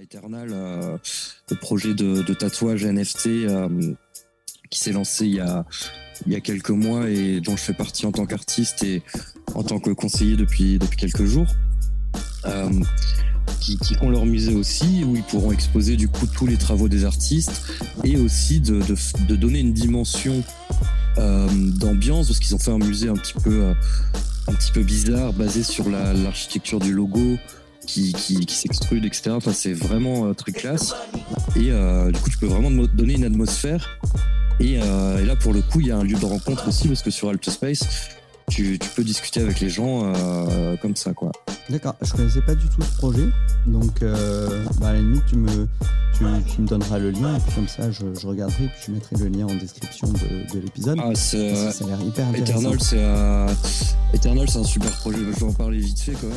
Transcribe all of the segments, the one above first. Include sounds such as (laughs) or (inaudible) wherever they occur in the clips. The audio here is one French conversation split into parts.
Eternal, euh, le projet de, tatouage NFT euh, qui s'est lancé il y, a, il y a quelques mois et dont je fais partie en tant qu'artiste et en tant que conseiller depuis, depuis quelques jours. Euh, qui, qui font leur musée aussi, où ils pourront exposer du coup tous les travaux des artistes et aussi de, de, de donner une dimension d'ambiance, parce qu'ils ont fait un musée un petit peu, un petit peu bizarre, basé sur la- l'architecture du logo, qui, qui, qui s'extrude, etc. Enfin, c'est vraiment euh, très classe. Et euh, du coup, tu peux vraiment donner une atmosphère. Et, euh, et là, pour le coup, il y a un lieu de rencontre aussi, parce que sur Altspace, tu, tu peux discuter avec les gens euh, comme ça, quoi. D'accord, je connaissais pas du tout ce projet, donc euh, bah, à la limite tu me, tu, tu me donneras le lien et puis comme ça je, je regarderai et puis je mettrai le lien en description de, de l'épisode. Ah, c'est, ça a l'air hyper intéressant. Eternal, c'est un super projet. Je vais en parler vite fait quand même.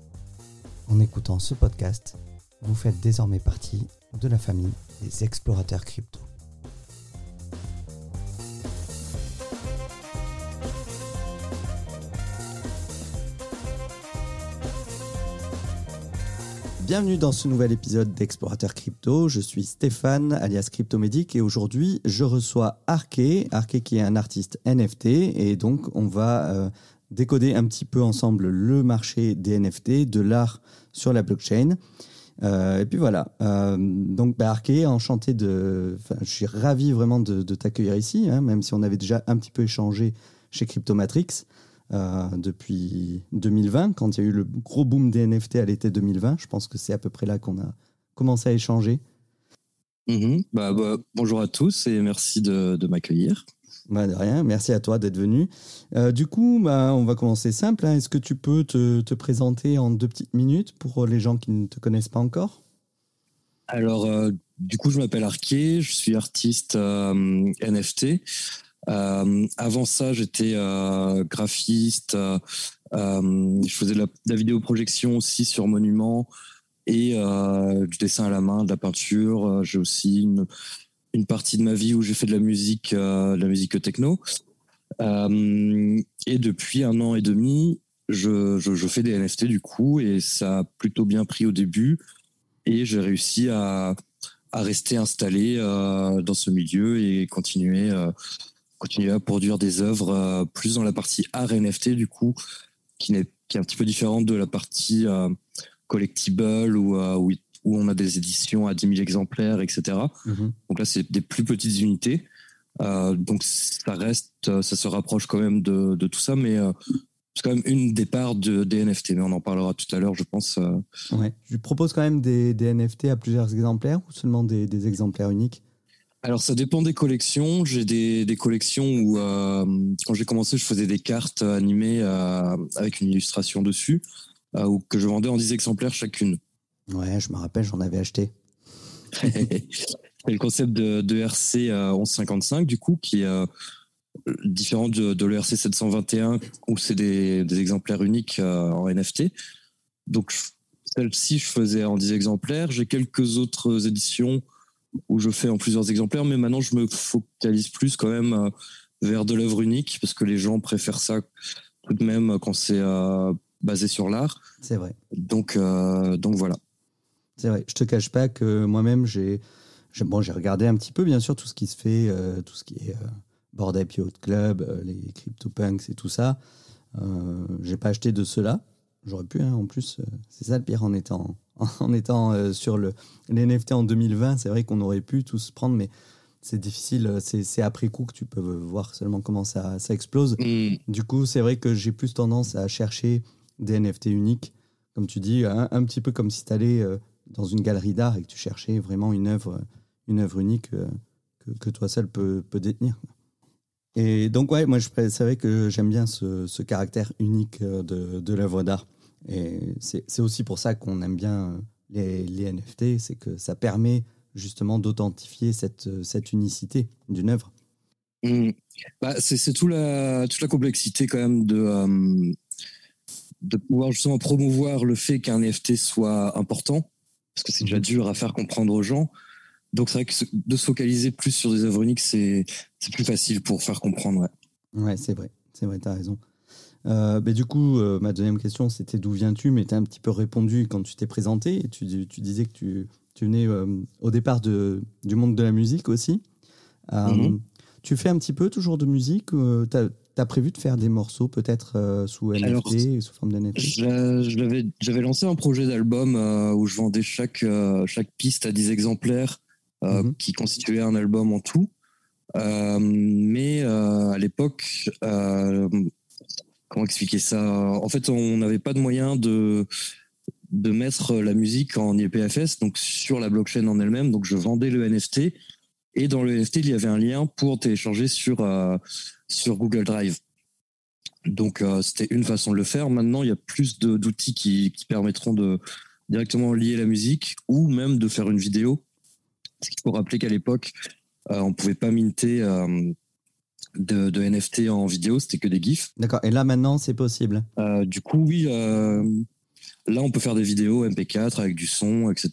En écoutant ce podcast, vous faites désormais partie de la famille des explorateurs crypto. Bienvenue dans ce nouvel épisode d'Explorateur Crypto. Je suis Stéphane, alias Cryptomédic, et aujourd'hui je reçois Arke, Arke qui est un artiste NFT, et donc on va euh, décoder un petit peu ensemble le marché des NFT, de l'art sur la blockchain. Euh, et puis voilà. Euh, donc, bah, enchanté de. Je suis ravi vraiment de, t'accueillir ici, hein, même si on avait déjà un petit peu échangé chez Cryptomatrix euh, depuis 2020, quand il y a eu le gros boom des NFT à l'été 2020. Je pense que c'est à peu près là qu'on a commencé à échanger. mhm. bah, bah, bonjour à tous et merci de m'accueillir. Bah, rien, merci à toi d'être venu. Euh, du coup, bah, on va commencer simple. hein. Est-ce que tu peux te, te présenter en deux petites minutes pour les gens qui ne te connaissent pas encore? Alors, euh, du coup, je m'appelle Arké, je suis artiste euh, NFT. Avant ça, j'étais graphiste. je faisais de la, de la vidéoprojection aussi sur Monument et du dessin à la main, de la peinture. J'ai aussi une, une partie de ma vie où j'ai fait de la musique, euh, de la musique techno. Euh, et depuis un an et demi, je, je, je fais des NFT du coup et ça a plutôt bien pris au début et j'ai réussi à, à rester installé euh, dans ce milieu et continuer, euh, continuer à produire des œuvres euh, plus dans la partie art NFT du coup, qui, n'est, qui est un petit peu différente de la partie euh, collectible où, où, où on a des éditions à 10 000 exemplaires, etc. Donc là, c'est des plus petites unités. Euh, donc ça reste, euh, ça se rapproche quand même de, de tout ça, mais euh, c'est quand même une des parts de, des NFT. Mais on en parlera tout à l'heure, je pense. Ouais. Je propose quand même des, des NFT à plusieurs exemplaires ou seulement des, des exemplaires uniques? Alors ça dépend des collections. J'ai des, des collections où euh, quand j'ai commencé, je faisais des cartes animées euh, avec une illustration dessus, euh, ou que je vendais en 10 exemplaires chacune. Ouais, je me rappelle, j'en avais acheté. (laughs) C'est le concept de, de RC euh, 1155, du coup, qui est euh, différent de, de l'ERC 721, où c'est des, des exemplaires uniques euh, en NFT. Donc, celle-ci, je faisais en 10 exemplaires. J'ai quelques autres éditions où je fais en plusieurs exemplaires, mais maintenant, je me focalise plus quand même euh, vers de l'œuvre unique, parce que les gens préfèrent ça tout de même quand c'est euh, basé sur l'art. C'est vrai. Donc, euh, donc voilà. C'est vrai. Je te cache pas que moi-même, j'ai bon, regardé un petit peu, bien sûr, tout ce qui se fait, euh, tout ce qui est euh, Bored Ape Yacht Club, euh, les CryptoPunks et tout ça. Euh, j'ai pas acheté de cela. J'aurais pu, hein, en plus. euh, c'est ça le pire en étant, (laughs) en étant sur le, les NFT en 2020. C'est vrai qu'on aurait pu tous prendre, mais c'est difficile. C'est après coup que tu peux voir seulement comment ça, ça explose. Hmm. Du coup, c'est vrai que j'ai plus tendance à chercher des NFT uniques, comme tu dis, un, un petit peu comme si tu allais dans une galerie d'art et que tu cherchais vraiment une œuvre, une œuvre unique euh, que, toi seul peux, peux détenir. Et donc, ouais, moi, je savais que j'aime bien ce, caractère unique euh, de, l'œuvre d'art. Et c'est aussi pour ça qu'on aime bien les, les NFT, c'est que ça permet justement d'authentifier cette, cette unicité d'une œuvre. Mmh. Bah, c'est tout la, toute la complexité quand même de, euh, de pouvoir justement promouvoir le fait qu'un NFT soit important, parce que c'est déjà dur à faire comprendre aux gens. Donc c'est vrai que de se focaliser plus sur des œuvres uniques, c'est plus facile pour faire comprendre. Ouais, ouais c'est vrai, c'est vrai, tu as raison. Euh, du coup, euh, ma deuxième question, c'était d'où viens-tu Mais tu as un petit peu répondu quand tu t'es présenté. Et tu, tu, disais que tu, tu venais euh, au départ de, du monde de la musique aussi. Mhm. Tu fais un petit peu toujours de musique Tu as, prévu de faire des morceaux peut-être sous NFT, sous forme d'NFT J'avais lancé un projet d'album où je vendais chaque, chaque piste à 10 exemplaires mhm. qui constituaient un album en tout. mais à l'époque, comment expliquer ça? En fait, on n'avait pas de moyen de de mettre la musique en IPFS, donc sur la blockchain en elle-même. Donc, je vendais le NFT et dans le NFT, il y avait un lien pour télécharger sur euh, sur Google Drive. Donc, euh, c'était une façon de le faire. Maintenant, il y a plus d'outils qui, qui permettront de directement lier la musique ou même de faire une vidéo. Parce qu'il faut rappeler qu'à l'époque, euh, on pouvait pas minter de, NFT en vidéo, c'était que des GIFs. D'accord. Et là, maintenant, c'est possible Du coup, oui. Euh, là, on peut faire des vidéos MP4 avec du son, etc.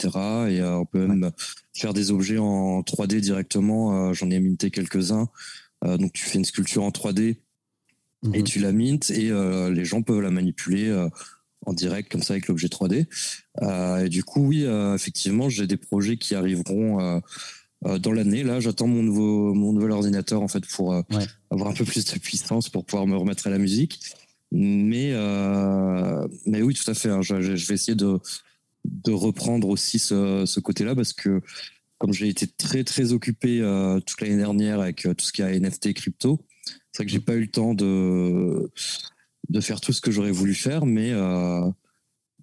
Et euh, on peut même faire des objets en 3D directement. J'en ai minté quelques-uns. donc, tu fais une sculpture en 3D et mhm. tu la mintes et les gens peuvent la manipuler en direct comme ça avec l'objet 3D. et du coup, oui, effectivement, j'ai des projets qui arriveront euh, dans l'année. Là, j'attends mon nouveau mon nouvel ordinateur en fait pour euh, avoir un peu plus de puissance pour pouvoir me remettre à la musique. Mais euh, mais oui, tout à fait. Hein, je, vais essayer de reprendre aussi ce, côté-là parce que comme j'ai été très très occupé toute l'année dernière avec tout ce qui a NFT crypto, c'est vrai que j'ai pas eu le temps de faire tout ce que j'aurais voulu faire, mais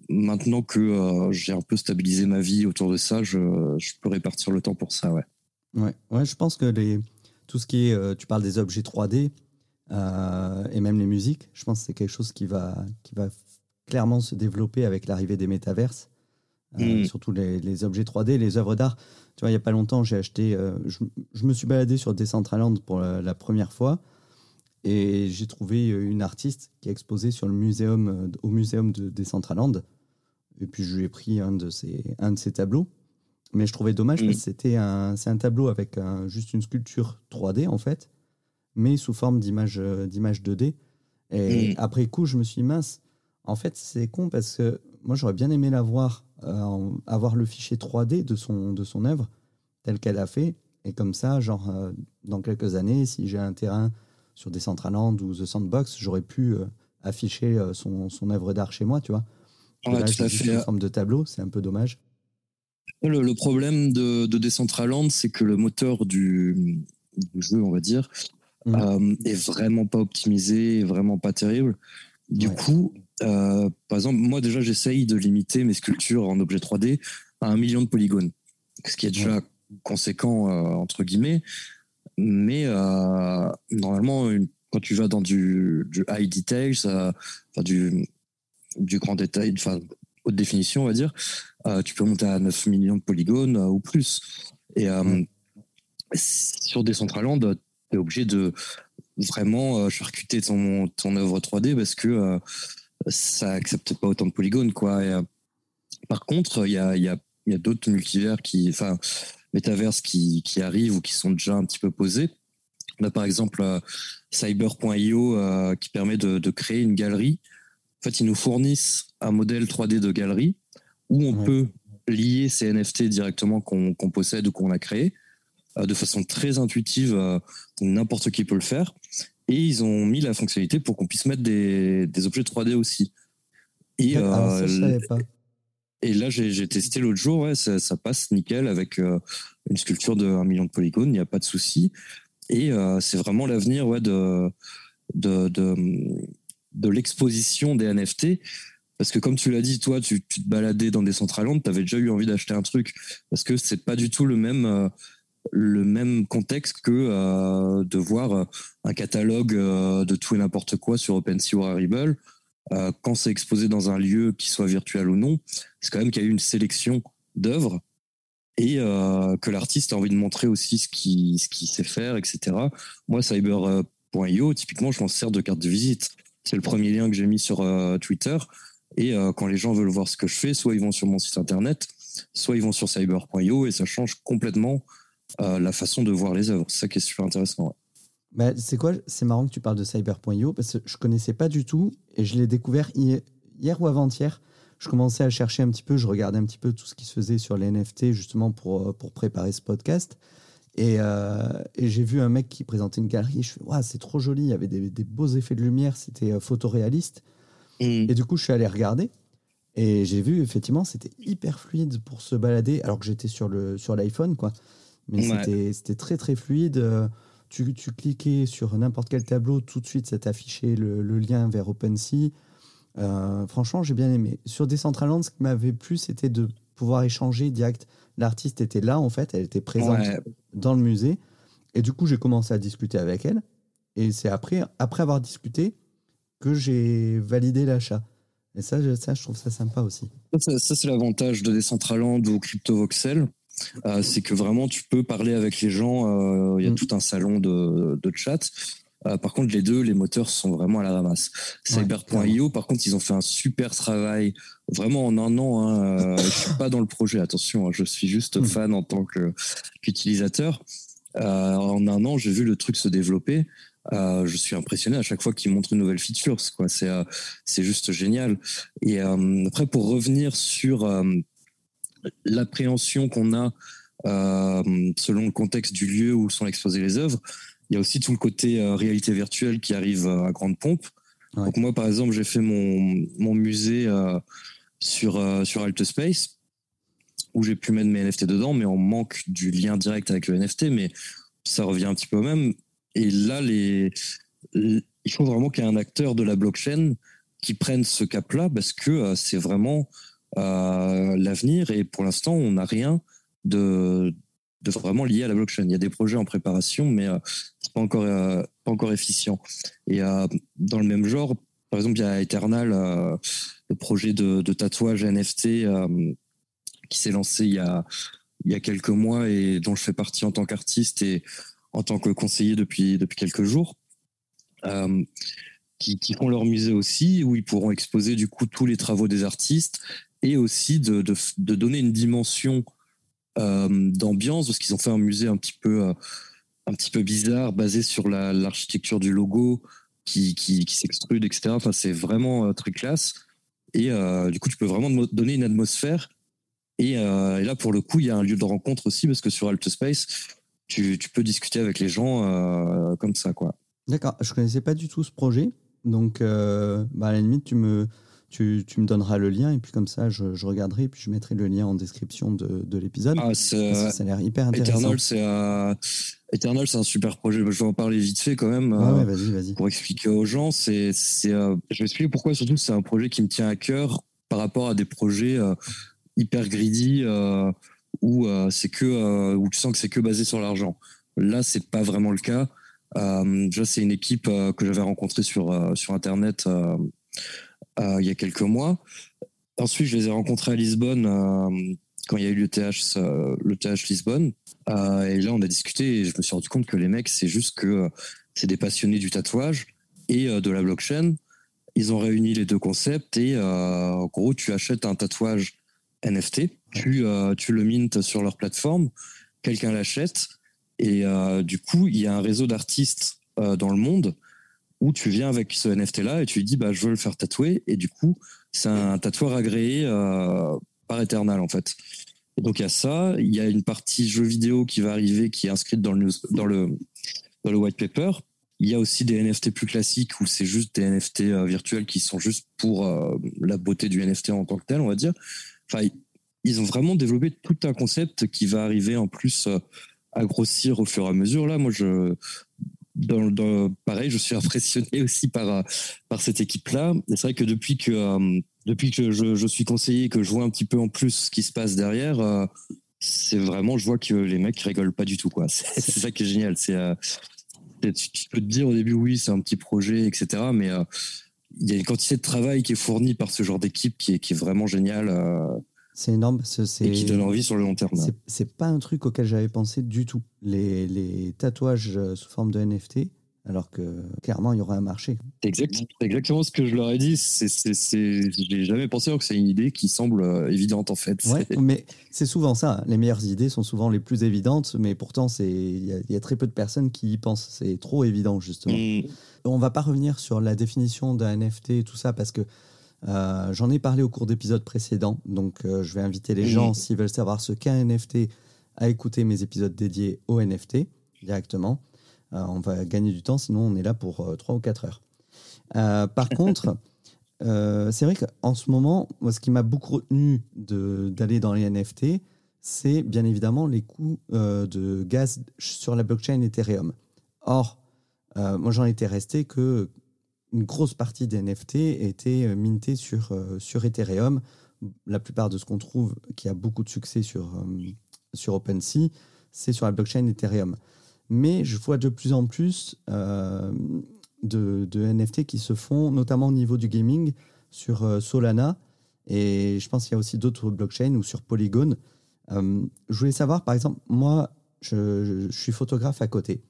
maintenant que euh, j'ai un peu stabilisé ma vie autour de ça, je, peux répartir le temps pour ça, ouais. Ouais, ouais je pense que tout ce qui est, euh, tu parles des objets 3D euh, et même les musiques, je pense que c'est quelque chose qui va, qui va clairement se développer avec l'arrivée des métaverses, mm. surtout les, les, objets 3D, les œuvres d'art. Tu vois, il n'y a pas longtemps, j'ai acheté, je, je, me suis baladé sur Decentraland pour la, première fois. Et j'ai trouvé une artiste qui a exposé sur le muséum, au muséum de Decentraland. Et puis je lui ai pris un de ces, un de ces tableaux. Mais je trouvais dommage parce que c'était un, c'est un tableau avec juste une sculpture 3D en fait, mais sous forme d'image, euh, d'image 2D. Et après coup, je me suis dit, mince, en fait, c'est con parce que moi, j'aurais bien aimé la voir, euh, avoir le fichier 3D de son, de son œuvre, tel qu'elle a fait. Et comme ça, genre, euh, dans quelques années, si j'ai un terrain sur Decentraland ou The Sandbox, j'aurais pu afficher son, son œuvre d'art chez moi, tu vois. Ouais, tout à fait. forme de tableau, c'est un peu dommage. Le, problème de, de Decentraland, c'est que le moteur du, jeu, on va dire, mmh. euh, est vraiment pas optimisé, vraiment pas terrible. Du coup, euh, par exemple, moi déjà, j'essaye de limiter mes sculptures en objet 3D à un million de polygones, ce qui est déjà conséquent euh, entre guillemets. Mais normalement, quand tu vas dans du, du high detail, ça, enfin, du du grand détail, enfin haute définition, on va dire, euh, tu peux monter à 9 millions de polygones euh, ou plus. Et euh, sur Decentraland, tu es obligé de vraiment charcuter ton, ton œuvre 3D parce que ça accepte pas autant de polygones. Quoi. par contre, il y a, y a, y a d'autres multivers qui, enfin, métaverses qui, qui arrivent ou qui sont déjà un petit peu posés. On a par exemple cyber.io qui permet de, de, créer une galerie en fait, ils nous fournissent un modèle 3D de galerie où on peut lier ces NFT directement qu'on possède ou qu'on a créé euh, de façon très intuitive. Euh, n'importe qui peut le faire. Et ils ont mis la fonctionnalité pour qu'on puisse mettre des, objets 3D aussi. Et, euh, et là, j'ai testé l'autre jour, ça, passe nickel avec une sculpture de 1 million de polygones, il n'y a pas de souci. Et c'est vraiment l'avenir ouais, de, de, de l'exposition des NFT. Parce que comme tu l'as dit, toi, tu, te baladais dans des Centraland, tu avais déjà eu envie d'acheter un truc. Parce que c'est pas du tout le même, euh, le même contexte que de voir un catalogue de tout et n'importe quoi sur OpenSea ou Rarible. quand c'est exposé dans un lieu qui soit virtuel ou non, c'est quand même qu'il y a eu une sélection d'œuvres et que l'artiste a envie de montrer aussi ce qu'il ce qui sait faire, etc. Moi, cyber.io, typiquement, je m'en sers de carte de visite. C'est le premier lien que j'ai mis sur Twitter. Et quand les gens veulent voir ce que je fais, soit ils vont sur mon site internet, soit ils vont sur cyber.io et ça change complètement euh, la façon de voir les œuvres. C'est ça qui est super intéressant. Bah, c'est quoi C'est marrant que tu parles de cyber.io parce que je connaissais pas du tout et je l'ai découvert hier, ou avant-hier. Je commençais à chercher un petit peu, je regardais un petit peu tout ce qui se faisait sur les NFT justement pour, euh, pour préparer ce podcast. Et, euh, et j'ai vu un mec qui présentait une galerie. Je fais, ouais, c'est trop joli. Il y avait des, des beaux effets de lumière. C'était photoréaliste. Mm. Et du coup, je suis allé regarder. Et j'ai vu, effectivement, c'était hyper fluide pour se balader, alors que j'étais sur le sur l'iPhone, quoi. Mais c'était très, très fluide. Tu, tu cliquais sur n'importe quel tableau, tout de suite, ça t'affichait le, le, lien vers OpenSea. Euh, franchement, j'ai bien aimé. Sur Decentraland, ce qui m'avait plu, c'était de pouvoir échanger direct. L'artiste était là, en fait, elle était présente dans le musée. Et du coup, j'ai commencé à discuter avec elle. Et c'est après, après avoir discuté que j'ai validé l'achat. Et ça, je, ça, je trouve ça sympa aussi. Ça, c'est l'avantage de Decentraland ou CryptoVoxel. Euh, c'est que vraiment, tu peux parler avec les gens. Euh, il y a mm. tout un salon de, de chat. Euh, par contre, les deux, les moteurs sont vraiment à la ramasse. Cyber.io, par contre, ils ont fait un super travail, vraiment en un an. Hein, je suis (laughs) pas dans le projet, attention, hein, je suis juste mm. fan en tant qu'utilisateur. en un an, j'ai vu le truc se développer. Euh, je suis impressionné à chaque fois qu'ils montrent une nouvelle feature. C'est, euh, c'est juste génial. Et euh, après, pour revenir sur l'appréhension qu'on a selon le contexte du lieu où sont exposées les œuvres, il y a aussi tout le côté réalité virtuelle qui arrive à grande pompe. Donc moi, par exemple, j'ai fait mon, mon musée sur, sur Altspace où j'ai pu mettre mes NFT dedans, mais on manque du lien direct avec le NFT, mais ça revient un petit peu au même. Et là, les, il faut vraiment qu'il y ait un acteur de la blockchain qui prenne ce cap-là parce que euh, c'est vraiment euh, l'avenir et pour l'instant, on n'a rien de, vraiment lié à la blockchain. Il y a des projets en préparation, mais euh, c'est pas encore, pas encore efficient. Et dans le même genre, par exemple, il y a Eternal, le projet de, tatouage NFT qui s'est lancé il y, a, il y a quelques mois et dont je fais partie en tant qu'artiste et en tant que conseiller depuis, depuis quelques jours, euh, qui, qui, font leur musée aussi, où ils pourront exposer du coup tous les travaux des artistes et aussi de, de, donner une dimension euh, d'ambiance, parce qu'ils ont fait un musée un petit peu, euh, un petit peu bizarre, basé sur l'architecture du logo qui, qui, s'extrude, etc. Enfin, c'est vraiment très classe. Et du coup, tu peux vraiment donner une atmosphère. Et, et, là, pour le coup, il y a un lieu de rencontre aussi, parce que sur Space tu, peux discuter avec les gens euh, comme ça. D'accord, je connaissais pas du tout ce projet, donc euh, bah, à la limite, tu me, tu, tu, me donneras le lien et puis comme ça, je, je, regarderai et puis je mettrai le lien en description de, de l'épisode. Ah, ça a l'air hyper intéressant. Eternal, c'est un, Eternal, c'est un super projet. Je vais en parler vite fait quand même. ouais, vas-y. Pour expliquer aux gens, c'est, c'est, je vais expliquer pourquoi surtout c'est un projet qui me tient à cœur par rapport à des projets hyper greedy où euh, c'est que euh, où tu sens que c'est que basé sur l'argent. Là, c'est pas vraiment le cas. Euh, déjà, c'est une équipe que j'avais rencontrée sur sur internet il y a quelques mois. Ensuite, je les ai rencontrés à Lisbonne quand il y a eu le TH, le TH Lisbonne. et là, on a discuté et je me suis rendu compte que les mecs, c'est juste que c'est des passionnés du tatouage et de la blockchain. Ils ont réuni les deux concepts et en gros, tu achètes un tatouage NFT tu, euh, tu le mintes sur leur plateforme, quelqu'un l'achète, et euh, du coup, il y a un réseau d'artistes euh, dans le monde où tu viens avec ce NFT-là et tu lui dis, bah, je veux le faire tatouer, et du coup, c'est un tatoueur agréé par Eternal, en fait. Donc, il y a ça, il y a une partie jeu vidéo qui va arriver, qui est inscrite dans le, dans le, dans le white paper. Il y a aussi des NFT plus classiques où c'est juste des NFT virtuels qui sont juste pour la beauté du NFT en tant que tel, on va dire. Enfin, ils ont vraiment développé tout un concept qui va arriver en plus euh, à grossir au fur et à mesure. Là, moi, je, dans, pareil, je suis impressionné aussi par, euh, par cette équipe-là. C'est vrai que depuis que, euh, depuis que je, je, suis conseiller, que je vois un petit peu en plus ce qui se passe derrière, c'est vraiment, je vois que les mecs rigolent pas du tout. (laughs) C'est ça qui est génial. C'est, tu peux te dire au début, oui, c'est un petit projet, etc. Mais il y a une quantité de travail qui est fournie par ce genre d'équipe qui est, qui est vraiment génial. C'est énorme. Et qui donne envie sur le long terme. C'est pas un truc auquel j'avais pensé du tout. Les, les, tatouages sous forme de NFT, alors que clairement, il y aurait un marché. C'est exactement ce que je leur ai dit. C'est, je n'ai jamais pensé alors que c'est une idée qui semble euh, évidente en fait. Ouais, mais c'est souvent ça. Les meilleures idées sont souvent les plus évidentes, mais pourtant, il y, a très peu de personnes qui y pensent. C'est trop évident, justement. Mm. On va pas revenir sur la définition d'un NFT et tout ça parce que euh, j'en ai parlé au cours d'épisodes précédents, donc euh, je vais inviter les gens, s'ils veulent savoir ce qu'est un NFT, à écouter mes épisodes dédiés au NFT directement. Euh, on va gagner du temps, sinon on est là pour 3 ou 4 heures. par (laughs) contre, c'est vrai qu'en ce moment, moi, ce qui m'a beaucoup retenu d'aller dans les NFT, c'est bien évidemment les coûts de gaz sur la blockchain Ethereum. Or, moi j'en étais resté que une grosse partie des NFT était euh, mintée sur, euh, sur Ethereum. La plupart de ce qu'on trouve qui a beaucoup de succès sur, euh, sur OpenSea, c'est sur la blockchain Ethereum. Mais je vois de plus en plus de, NFT qui se font, notamment au niveau du gaming, sur Solana. Et je pense qu'il y a aussi d'autres blockchains ou sur Polygon. je voulais savoir, par exemple, moi, je suis photographe à côté.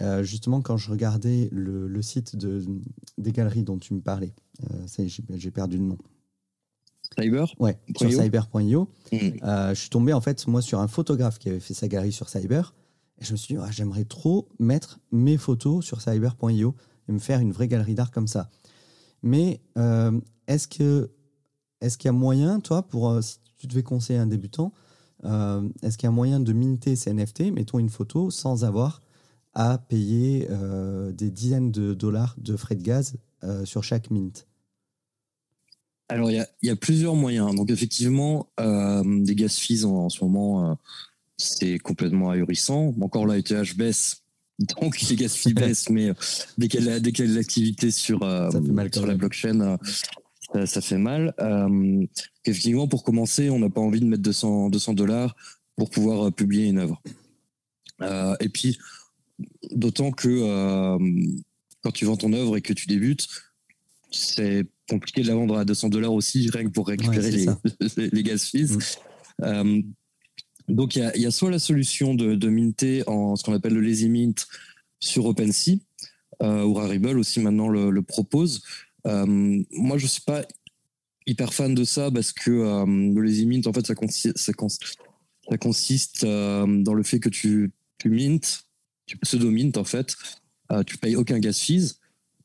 Euh, justement, quand je regardais le, site de, des galeries dont tu me parlais, euh, j'ai perdu le nom. Cyber Ouais, sur cyber.io. Hmm. Euh, je suis tombé en fait, moi, sur un photographe qui avait fait sa galerie sur Cyber. Et je me suis dit, ah, j'aimerais trop mettre mes photos sur cyber.io et me faire une vraie galerie d'art comme ça. Mais est-ce que est-ce qu'il y a moyen, toi, pour si tu devais conseiller un débutant, est-ce qu'il y a moyen de minter ces NFT, mettons une photo, sans avoir à payer euh, des dizaines de dollars de frais de gaz euh, sur chaque mint Alors, il y, a, plusieurs moyens. Donc, effectivement, euh, des gaz fees en, ce moment, c'est complètement ahurissant. Encore là, ETH baisse. (laughs) Donc, les gaz fees (laughs) baissent, mais dès qu'il y a de l'activité sur, sur la blockchain, ça, fait mal. effectivement, pour commencer, on n'a pas envie de mettre 200 dollars pour pouvoir publier une œuvre. et puis, D'autant que euh, quand tu vends ton œuvre et que tu débutes, c'est compliqué de la vendre à 200 dollars aussi, rien que pour récupérer (laughs) les, les, gas fees. Mm. Euh, donc, il y, a, soit la solution de, minter en ce qu'on appelle le lazy mint sur OpenSea, euh, ou Rarible aussi maintenant le, propose. moi, je suis pas hyper fan de ça parce que le lazy mint, en fait, ça consiste, ça consiste, dans le fait que tu, tu mintes tu pseudo-mint en fait, euh, tu payes aucun gas fees.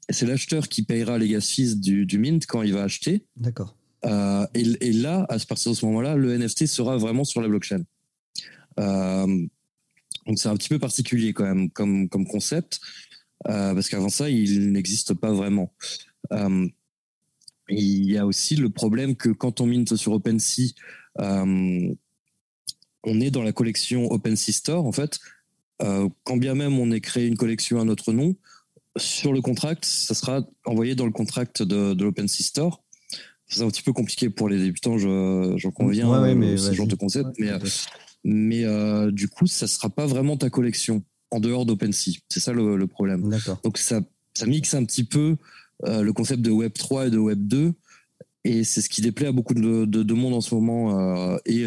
C'est l'acheteur qui payera les gas fees du, du mint quand il va acheter. D'accord. Euh, et, là, à partir de ce moment-là, le NFT sera vraiment sur la blockchain. Euh, donc c'est un petit peu particulier quand même comme, comme concept, parce qu'avant ça, il n'existe pas vraiment. il y a aussi le problème que quand on mint sur OpenSea, on est dans la collection OpenSea Store en fait, euh, quand bien même on ait créé une collection à notre nom, sur le contract, ça sera envoyé dans le contract de, de l'OpenSea Store. C'est un petit peu compliqué pour les débutants, j'en conviens, ouais, mais ce genre de concept. mais mais euh, du coup, ça sera pas vraiment ta collection en dehors d'OpenSea. C'est ça le, problème. Donc ça, ça mixe un petit peu euh, le concept de Web 3 et de Web 2. Et c'est ce qui déplaît à beaucoup de, de, monde en ce moment. et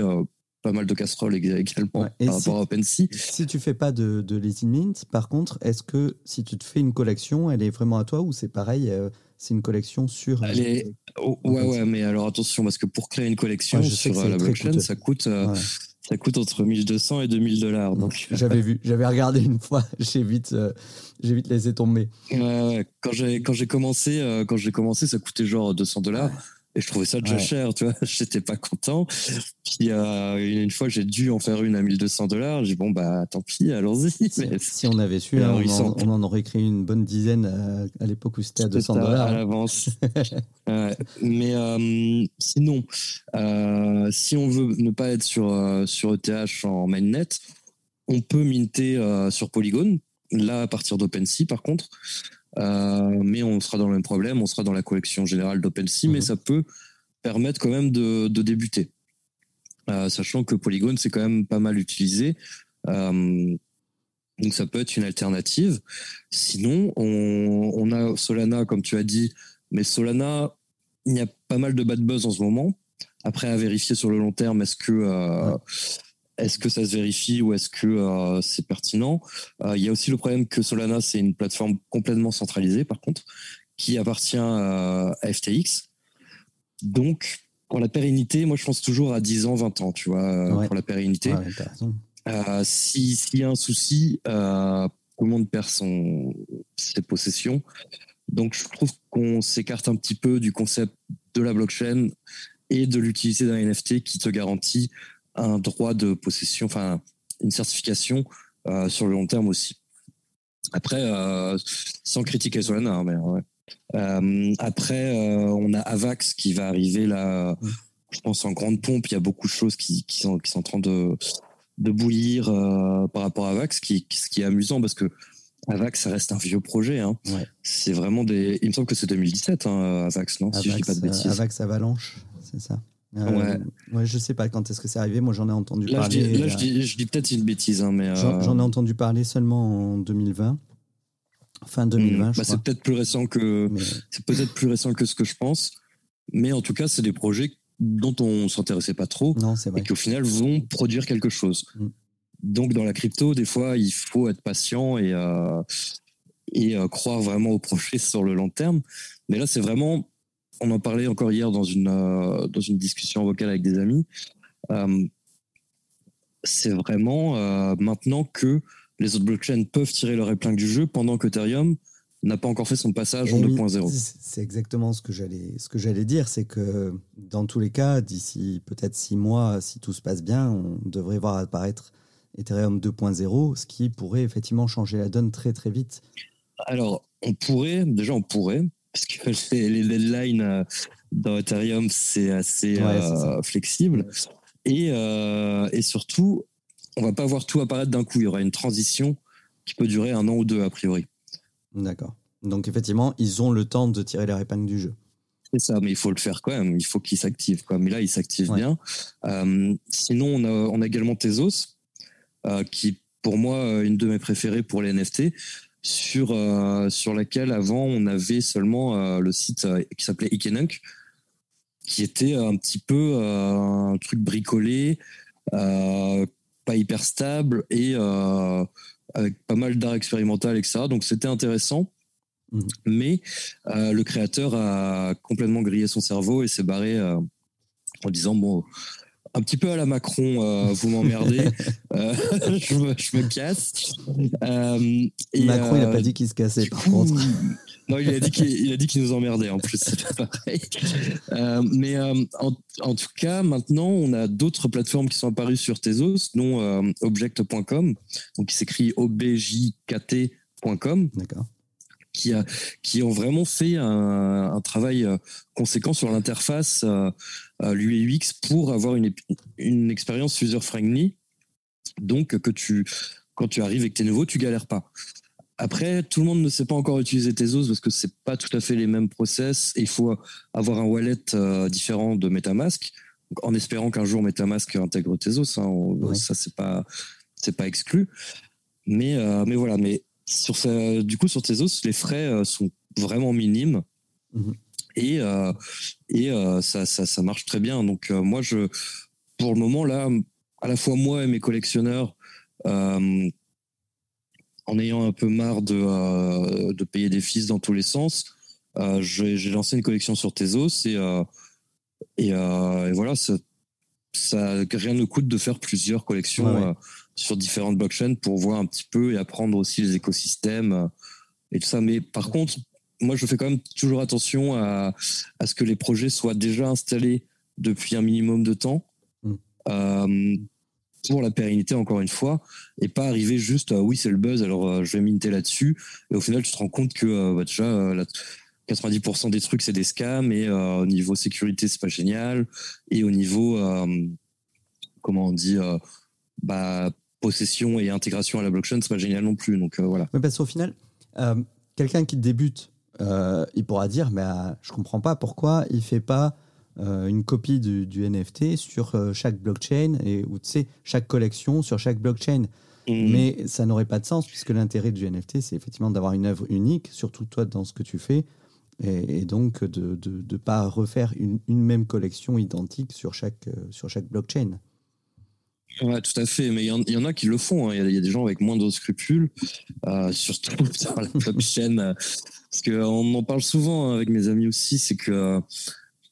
pas mal de casseroles également par rapport à OpenSea. Si tu fais pas de, de lazy mint, par contre, est-ce que si tu te fais une collection, elle est vraiment à toi ou c'est pareil, euh, c'est une collection sur. Elle est... Oh, ouais, ouais, mais alors attention, parce que pour créer une collection sur euh, la blockchain, ça coûte. Euh, ça coûte entre 1200 et 2000 dollars. Donc j'avais vu, j'avais regardé une fois, (laughs) j'ai vite, j'ai vite laissé tomber. Ouais, Quand j'ai quand j'ai commencé, quand j'ai commencé, ça coûtait genre 200 dollars. Et je trouvais ça déjà cher, tu vois. (laughs) J'étais pas content. Puis euh, une fois, j'ai dû en faire une à 1200 dollars. J'ai dit, bon, bah tant pis, allons-y. Si, on avait su, hein, on, en, aurait créé une bonne dizaine euh, à, l'époque où c'était à 200 dollars. À l'avance. (laughs) Mais euh, sinon, si on veut ne pas être sur, sur ETH en mainnet, on peut minter sur Polygon. Là, à partir d'OpenSea, par contre. Euh, mais on sera dans le même problème, on sera dans la collection générale d'OpenSea, mais mhm. ça peut permettre quand même de, débuter. sachant que Polygon c'est quand même pas mal utilisé. donc ça peut être une alternative. Sinon, on, on, a Solana, comme tu as dit, mais Solana, il y a pas mal de bad buzz en ce moment. Après, à vérifier sur le long terme, est-ce que euh, est-ce que ça se vérifie ou est-ce que euh, c'est pertinent? Euh, Il y a aussi le problème que Solana, c'est une plateforme complètement centralisée, par contre, qui appartient à FTX. Donc, pour la pérennité, moi, je pense toujours à 10 ans, 20 ans, tu vois, pour la pérennité. S'il y a un souci, tout le monde perd son, ses possessions. Donc, je trouve qu'on s'écarte un petit peu du concept de la blockchain et de l'utilité d'un NFT qui te garantit un droit de possession, enfin une certification euh, sur le long terme aussi. Après, euh, sans critiquer Solana, hein, mais ouais. Euh, après, on a Avax qui va arriver là, je pense en grande pompe. Il y a beaucoup de choses qui, qui, sont, qui sont en train de, de bouillir par rapport à Avax, qui, ce qui est amusant parce que Avax, ça reste un vieux projet. Hein. C'est vraiment des. Il me semble que c'est 2017, hein, Avax, non Si je dis pas de bêtises. Avax Avalanche, c'est ça. Euh, ouais. ouais. je sais pas quand est-ce que c'est arrivé. Moi, j'en ai entendu parler. Je dis, là, je dis, je dis peut-être une bêtise, hein, mais. Euh, j'en ai entendu parler seulement en 2020. Fin 2020. Hmm. Bah, c'est peut-être plus récent que. C'est peut-être plus récent que ce que je pense. Mais en tout cas, c'est des projets dont on s'intéressait pas trop. Non, c'est vrai. Et qui, au final, vont produire quelque chose. Hmm. Donc, dans la crypto, des fois, il faut être patient et, euh, et euh, croire vraiment au projet (laughs) sur le long terme. Mais là, c'est vraiment, on en parlait encore hier dans une, euh, dans une discussion vocale avec des amis. c'est vraiment maintenant que les autres blockchains peuvent tirer leur épingle du jeu pendant que Ethereum n'a pas encore fait son passage en 2.0. C'est exactement ce que j'allais ce que j'allais dire, c'est que dans tous les cas, d'ici peut-être six mois, si tout se passe bien, on devrait voir apparaître Ethereum 2.0, ce qui pourrait effectivement changer la donne très très vite Alors, on pourrait, déjà on pourrait, parce que (laughs) les, deadlines euh, dans Ethereum, c'est assez euh, flexible. Et, euh, et surtout, on va pas voir tout apparaître d'un coup. Il y aura une transition qui peut durer un an ou deux a priori. D'accord. Donc effectivement, ils ont le temps de tirer leur épingle du jeu. C'est ça, mais il faut le faire quand même. Il faut qu'ils s'activent. Mais là, ils s'activent bien. sinon, on a, on a également Tezos, qui pour moi une de mes préférées pour les NFT sur euh, sur laquelle avant on avait seulement le site qui s'appelait Ikenunk qui était un petit peu un truc bricolé pas hyper stable et avec pas mal d'art expérimental etc donc c'était intéressant mmh. mais le créateur a complètement grillé son cerveau et s'est barré en disant bon un petit peu à la Macron, euh, vous m'emmerdez, (laughs) euh, (laughs) je, me, je, me, casse. Euh, et Macron, il n'a pas dit qu'il se cassait, par contre. Non, il a dit qu'il nous emmerdait. En plus, c'est pas pareil. mais en, en, tout cas, maintenant, on a d'autres plateformes qui sont apparues sur Tezos, dont Object.com, donc qui s'écrit objkt.com. D'accord qui, a, qui ont vraiment fait un, un travail euh, conséquent sur l'interface euh, l'UX pour avoir une, une expérience user-friendly. Donc, que tu, quand tu arrives et que tu es nouveau, tu galères pas. Après, tout le monde ne sait pas encore utiliser Tezos parce que c'est pas tout à fait les mêmes process et il faut avoir un wallet euh, différent de MetaMask. en espérant qu'un jour MetaMask intègre Tezos, hein, ça c'est pas c'est pas exclu. Mais mais voilà, mais sur du coup, sur Tezos, les frais euh, sont vraiment minimes. Mhm. Et, euh, et euh, ça, ça, marche très bien. Donc, moi, je, pour le moment, là, à la fois moi et mes collectionneurs, en ayant un peu marre de, de payer des fils dans tous les sens, j'ai lancé une collection sur Tezos et, et, et voilà, ça, ça rien ne coûte de faire plusieurs collections sur différentes blockchains pour voir un petit peu et apprendre aussi les écosystèmes euh, et tout ça. Mais par contre, moi, je fais quand même toujours attention à, à ce que les projets soient déjà installés depuis un minimum de temps. Mm. Euh, pour la pérennité encore une fois et pas arriver juste oui c'est le buzz alors euh, je vais minter là-dessus et au final tu te rends compte que bah, déjà 90% des trucs c'est des scams et au niveau sécurité c'est pas génial et au niveau comment on dit bah possession et intégration à la blockchain, c'est pas génial non plus. Donc euh, voilà. Mais parce qu'au final, euh, quelqu'un qui débute, euh, il pourra dire, mais je comprends pas pourquoi il fait pas une copie du, NFT sur chaque blockchain et ou tu sais chaque collection sur chaque blockchain. Mm. Mais ça n'aurait pas de sens puisque l'intérêt du NFT, c'est effectivement d'avoir une œuvre unique, surtout toi dans ce que tu fais, et, donc de ne pas refaire une, une, même collection identique sur chaque, sur chaque blockchain. Ouais, tout à fait. Mais il y, en a qui le font. Hein. Il y, a des gens avec moins de scrupules, euh, surtout (laughs) sur la blockchain. (laughs) Euh, parce qu'on en parle souvent hein, avec mes amis aussi, c'est que euh,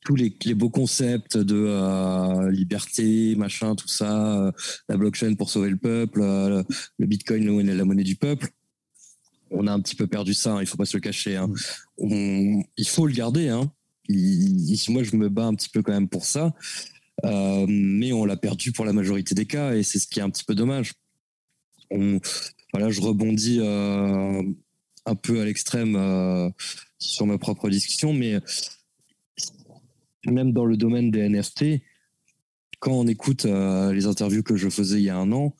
tous les, les, beaux concepts de liberté, machin, tout ça, la blockchain pour sauver le peuple, le bitcoin, la monnaie du peuple, on a un petit peu perdu ça, hein, il faut pas se le cacher. Hein. Mm. il faut le garder. Hein. moi, je me bats un petit peu quand même pour ça. Euh, mais on l'a perdu pour la majorité des cas et c'est ce qui est un petit peu dommage. Voilà, je rebondis euh, un peu à l'extrême euh, sur ma propre discussion, mais même dans le domaine des NFT, quand on écoute les interviews que je faisais il y a un an,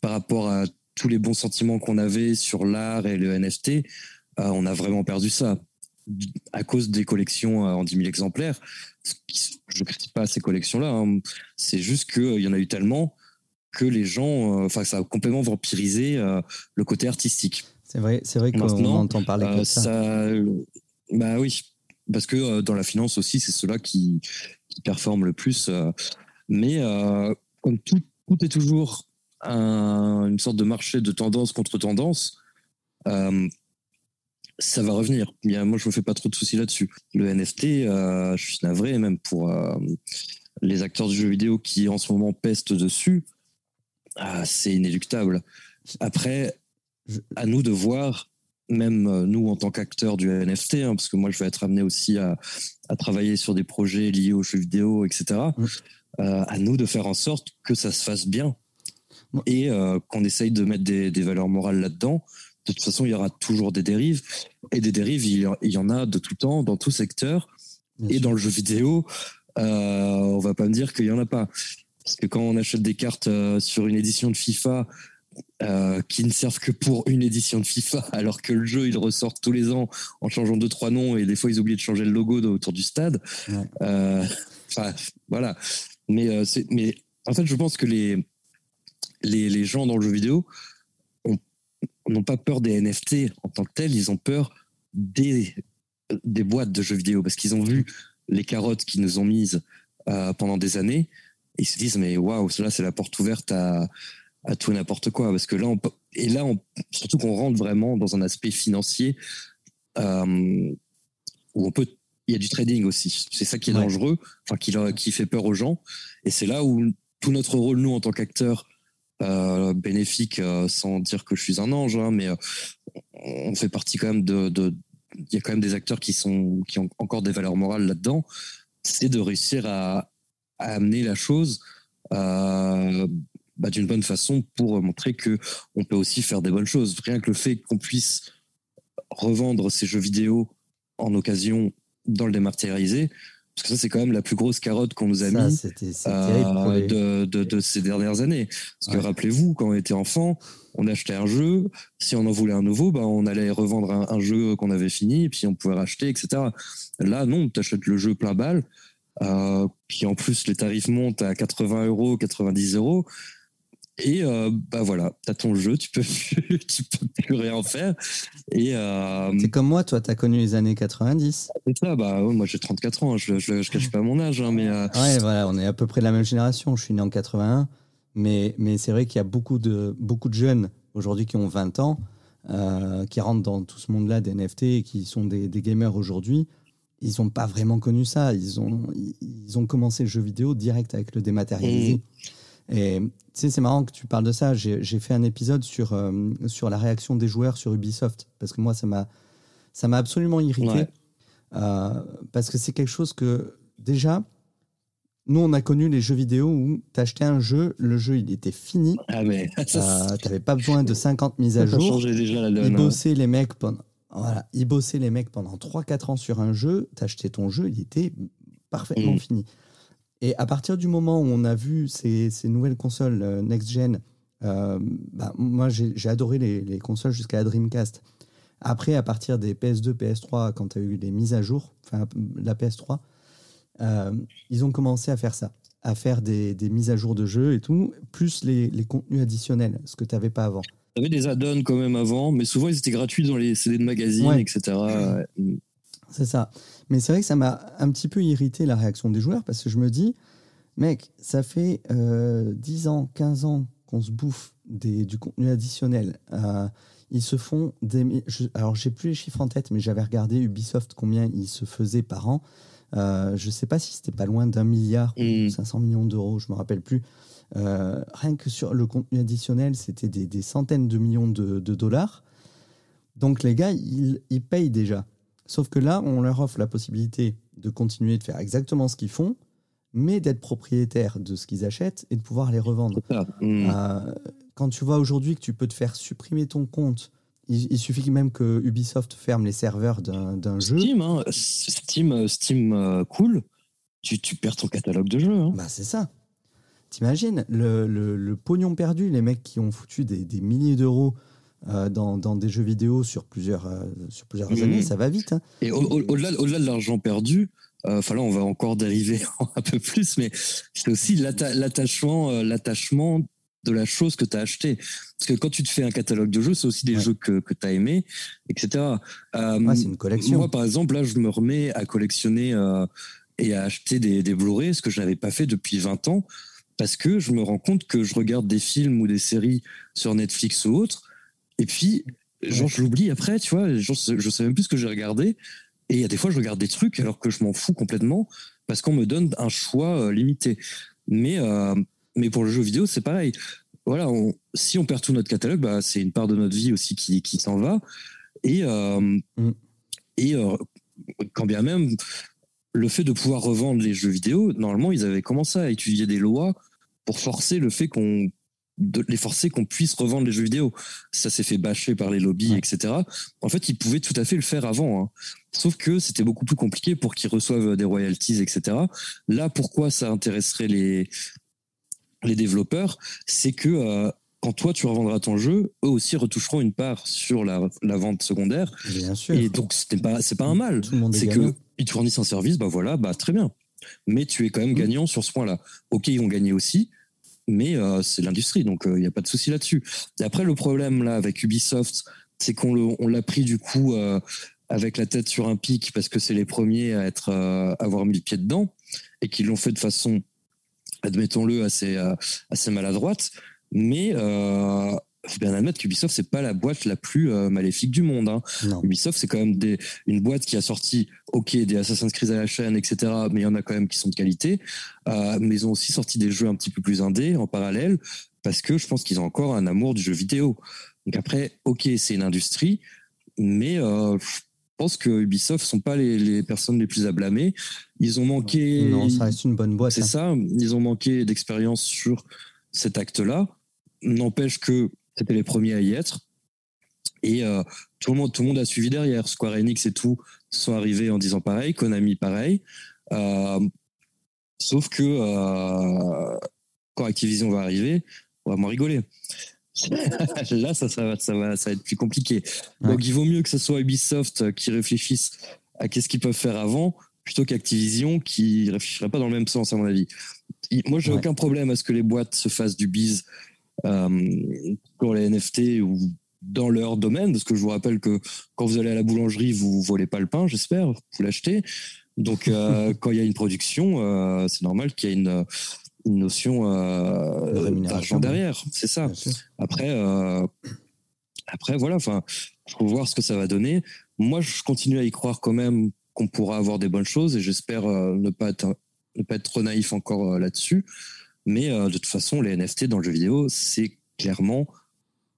par rapport à tous les bons sentiments qu'on avait sur l'art et le NFT, on a vraiment perdu ça à cause des collections en 10 000 exemplaires je ne critique pas ces collections-là. Hein. C'est juste qu'il euh, y en a eu tellement que les gens, euh, enfin, ça a complètement vampirisé euh, le côté artistique. C'est vrai, c'est vrai qu'on entend parler de ça. Bah oui, parce que dans la finance aussi, c'est cela qui, qui performe le plus. mais comme tout, tout, est toujours une sorte de marché de tendance contre tendance, ça va revenir. moi, je me fais pas trop de soucis là-dessus. Le NFT, euh, je suis navré, même pour euh, les acteurs du jeu vidéo qui en ce moment pestent dessus, ah, c'est inéluctable. Après, à nous de voir, même euh, nous en tant qu'acteurs du NFT, hein, parce que moi, je vais être amené aussi à, travailler sur des projets liés aux jeux vidéo, etc. à nous de faire en sorte que ça se fasse bien et qu'on essaye de mettre des valeurs morales là-dedans de toute façon, il y aura toujours des dérives. Et des dérives, il y en a de tout temps, dans tout secteur. et dans le jeu vidéo, euh, on va pas me dire qu'il y en a pas. Parce que quand on achète des cartes euh, sur une édition de FIFA euh, qui ne servent que pour une édition de FIFA, (laughs) alors que le jeu il ressort tous les ans en changeant deux trois noms et des fois ils oublient de changer le logo autour du stade. Euh, (laughs) enfin voilà. Mais mais en fait je pense que les les, les gens dans le jeu vidéo n'ont pas peur des NFT en tant que tels, ils ont peur des, des boîtes de jeux vidéo. Parce qu'ils ont vu les carottes qu'ils nous ont mises euh, pendant des années et ils se disent mais waouh, cela c'est la porte ouverte à, à tout n'importe quoi. Parce que là on et là on, surtout qu'on rentre vraiment dans un aspect financier euh, où on peut il y a du trading aussi. C'est ça qui est dangereux enfin qui, qui fait peur aux gens. Et c'est là où tout notre rôle nous en tant qu'acteurs euh, bénéfique euh, sans dire que je suis un ange, hein, mais euh, on fait partie quand même de, il y a quand même des acteurs qui sont qui ont encore des valeurs morales là-dedans. C'est de réussir à, amener la chose bah, d'une bonne façon pour montrer que on peut aussi faire des bonnes choses. Rien que le fait qu'on puisse revendre ces jeux vidéo en occasion dans le dématérialisé, parce que ça, c'est quand même la plus grosse carotte qu'on nous a mis euh, de, ces dernières années. Parce que rappelez-vous, quand on était enfant, on achetait un jeu. Si on en voulait un nouveau, bah, on allait revendre un, jeu qu'on avait fini, et puis on pouvait racheter, etc. Là, non, tu achètes le jeu plein balle. Euh, puis en plus, les tarifs montent à 80 euros, 90 euros. Et euh, bah voilà, t'as ton jeu, tu peux plus, (laughs) tu peux plus rien faire. Et euh, c'est comme moi, toi, t'as connu les années 90. C'est ça, bah moi j'ai 34 ans, je, je, je, cache pas mon âge, hein, mais. Euh, ouais, voilà, on est à peu près de la même génération. Je suis né en 81, mais mais c'est vrai qu'il y a beaucoup de beaucoup de jeunes aujourd'hui qui ont 20 ans, euh, qui rentrent dans tout ce monde-là des NFT et qui sont des, des gamers aujourd'hui. Ils n'ont pas vraiment connu ça. Ils ont ils ont commencé le jeu vidéo direct avec le dématérialisé. Mmh. Et tu sais, c'est marrant que tu parles de ça. J'ai fait un épisode sur, euh, sur la réaction des joueurs sur Ubisoft, parce que moi, ça m'a absolument irrité. Euh, parce que c'est quelque chose que, déjà, nous, on a connu les jeux vidéo où tu achetais un jeu, le jeu, il était fini. Ah, mais. (laughs) euh, tu n'avais pas besoin de 50 mises à jour. déjà la donne, ils hein. bossaient les mecs pendant. Voilà, ils bossaient les mecs pendant 3-4 ans sur un jeu, tu achetais ton jeu, il était parfaitement mm. fini. Et à partir du moment où on a vu ces, ces nouvelles consoles euh, next-gen, euh, bah, moi j'ai adoré les, les consoles jusqu'à la Dreamcast. Après, à partir des PS2, PS3, quand tu as eu les mises à jour, enfin la PS3, ils ont commencé à faire ça, à faire des, mises à jour de jeux et tout, plus les, contenus additionnels, ce que tu n'avais pas avant. Tu avais des add-ons quand même avant, mais souvent ils étaient gratuits dans les CD de magazines, etc. C'est ça. Mais c'est vrai que ça m'a un petit peu irrité la réaction des joueurs parce que je me dis, mec, ça fait 10 euh, ans, 15 ans qu'on se bouffe des, du contenu additionnel. Euh, ils se font des. Je, alors, j'ai plus les chiffres en tête, mais j'avais regardé Ubisoft combien ils se faisaient par an. Euh, je sais pas si c'était pas loin d'un milliard ou 500 mm. millions d'euros, je me rappelle plus. Euh, rien que sur le contenu additionnel, c'était des, centaines de millions de, dollars. Donc les gars, ils, ils, payent déjà. Sauf que là, on leur offre la possibilité de continuer de faire exactement ce qu'ils font, mais d'être propriétaire de ce qu'ils achètent et de pouvoir les revendre. Mm. Euh, quand tu vois aujourd'hui que tu peux te faire supprimer ton compte, il, suffit même que Ubisoft ferme les serveurs d'un jeu. Steam, hein, Steam, Steam euh, cool, tu, tu, perds ton catalogue de jeux. Hein. Bah, c'est ça. T'imagines le, le, pognon perdu, les mecs qui ont foutu des, des milliers d'euros euh, dans, dans, des jeux vidéo sur plusieurs, sur plusieurs années, ça va vite. Hein. Et au-delà au, de l'argent perdu, euh, enfin là, on va encore dériver (laughs) un peu plus, mais c'est aussi l'attachement, euh, l'attachement de la chose que tu as acheté. Parce que quand tu te fais un catalogue de jeux, c'est aussi des jeux que, que tu as aimés, etc. Euh, c'est une collection. Moi, par exemple, là, je me remets à collectionner et à acheter des, des Blu-ray, ce que je n'avais pas fait depuis 20 ans, parce que je me rends compte que je regarde des films ou des séries sur Netflix ou autre, et puis, genre, je l'oublie après, tu vois, genre, je sais même plus ce que j'ai regardé. Et il y a des fois, je regarde des trucs alors que je m'en fous complètement parce qu'on me donne un choix euh, limité. Mais, euh, mais pour le jeu vidéo, c'est pareil. Voilà, si on perd tout notre catalogue, bah, c'est une part de notre vie aussi qui, qui s'en va. Et, euh, mm. et quand bien même, le fait de pouvoir revendre les jeux vidéo, normalement, ils avaient commencé à étudier des lois pour forcer le fait qu'on de les forcer qu'on puisse revendre les jeux vidéo. Ça s'est fait bâcher par les lobbies, etc. En fait, ils pouvaient tout à fait le faire avant. Hein. Sauf que c'était beaucoup plus compliqué pour qu'ils reçoivent des royalties, etc. Là, pourquoi ça intéresserait les, les développeurs C'est que euh, quand toi, tu revendras ton jeu, eux aussi retoucheront une part sur la, vente secondaire. Bien sûr. Et donc, c'est pas, c'est pas un mal. C'est que ils te fournissent un service, bah voilà, bah très bien. Mais tu es quand même mmh. gagnant sur ce point-là. Ok, ils vont gagner aussi, mais euh, c'est l'industrie, donc il euh, n'y a pas de souci là-dessus. Et après, le problème là avec Ubisoft, c'est qu'on on l'a pris du coup euh, avec la tête sur un pic parce que c'est les premiers à être avoir mis le pied dedans et qu'ils l'ont fait de façon, admettons-le, assez assez maladroite. Mais faut bien admettre qu'Ubisoft c'est pas la boîte la plus euh, maléfique du monde. Hein. Ubisoft c'est quand même des, une boîte qui a sorti ok des Assassin's Creed à la chaîne etc. Mais il y en a quand même qui sont de qualité. Euh, mais ils ont aussi sorti des jeux un petit peu plus indés en parallèle parce que je pense qu'ils ont encore un amour du jeu vidéo. Donc après ok c'est une industrie, mais euh, je pense que Ubisoft sont pas les, les, personnes les plus à blâmer. Ils ont manqué. Non, ça reste une bonne boîte. C'est hein. ça. Ils ont manqué d'expérience sur cet acte-là. N'empêche que c'était les premiers à y être. Et euh, tout, le monde, tout le monde a suivi derrière. Square Enix et tout sont arrivés en disant pareil, Konami pareil. Euh, sauf que euh, quand Activision va arriver, on va moins rigoler. (laughs) Là, ça, ça, va, ça, va, ça va être plus compliqué. Donc, il vaut mieux que ce soit Ubisoft qui réfléchisse à qu'est-ce qu'ils peuvent faire avant, plutôt qu'Activision qui réfléchirait pas dans le même sens, à mon avis. Moi, j'ai aucun problème à ce que les boîtes se fassent du bise pour les NFT ou dans leur domaine, parce que je vous rappelle que quand vous allez à la boulangerie, vous volez pas le pain, j'espère, vous l'achetez. Donc, euh, (laughs) quand il y a une production, euh, c'est normal qu'il y ait une, une notion d'argent derrière. C'est ça. Après, après, voilà. Enfin, faut voir ce que ça va donner. Moi, je continue à y croire quand même qu'on pourra avoir des bonnes choses et j'espère ne pas être ne pas être trop naïf encore là-dessus. Mais euh, de toute façon, les NFT dans le jeu vidéo, c'est clairement,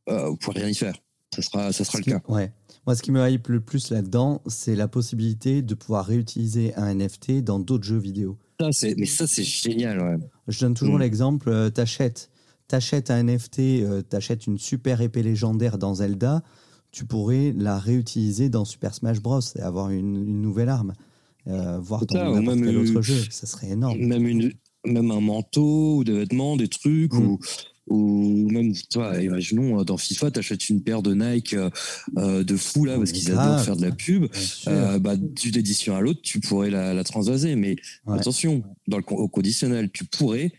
euh, vous pourrez rien y faire. Ça sera, ça sera le cas. Ouais. Moi, ce qui me hype le plus là-dedans, c'est la possibilité de pouvoir réutiliser un NFT dans d'autres jeux vidéo. Ça, mais ça, c'est génial. Ouais. Je donne toujours mm. l'exemple, euh, t'achètes t'achètes un NFT, t'achètes une super épée légendaire dans Zelda, tu pourrais la réutiliser dans Super Smash Bros. et avoir une, nouvelle arme. voir dans n'importe quel autre jeu, ça serait énorme. Même une, même un manteau ou des vêtements, des trucs, ou, ou même, toi, imaginons, dans FIFA, tu achètes une paire de Nike de fou, là, parce qu'ils adorent faire de la pub. bah, d'une édition à l'autre, tu pourrais la, la transvaser. Mais attention, dans le, au conditionnel, tu pourrais,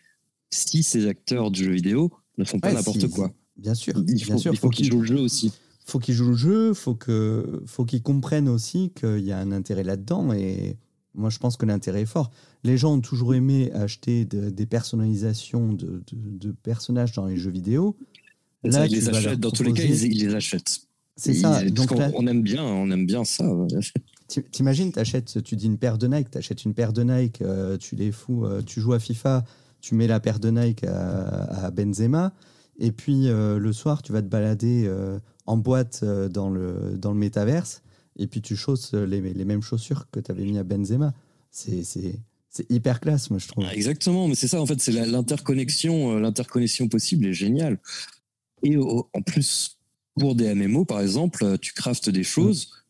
si ces acteurs du jeu vidéo ne font pas n'importe quoi. Bien sûr. Il faut, sûr, il faut qu'ils jouent le jeu aussi. Faut qu'ils jouent le jeu, faut que, faut qu'ils comprennent aussi qu'il y a un intérêt là-dedans. Et moi, je pense que l'intérêt est fort. Les gens ont toujours aimé acheter des personnalisations de, de, personnages dans les jeux vidéo. Là, ils les achètent. Dans tous les cas, ils, les achètent. C'est ça. Donc on, aime bien, on aime bien ça. (laughs) T'imagines, t'achètes, tu dis une paire de Nike, t'achètes une paire de Nike, euh, tu les fous, euh, tu joues à FIFA, tu mets la paire de Nike à, à Benzema, et puis euh, le soir, tu vas te balader en boîte dans le dans le métaverse, et puis tu chausses les, les mêmes chaussures que tu avais mis à Benzema. C'est c'est hyper classe, moi je trouve. Exactement, mais c'est ça en fait, c'est l'interconnexion, l'interconnexion possible est géniale. Et en plus, pour des MMO, par exemple, tu craftes des choses,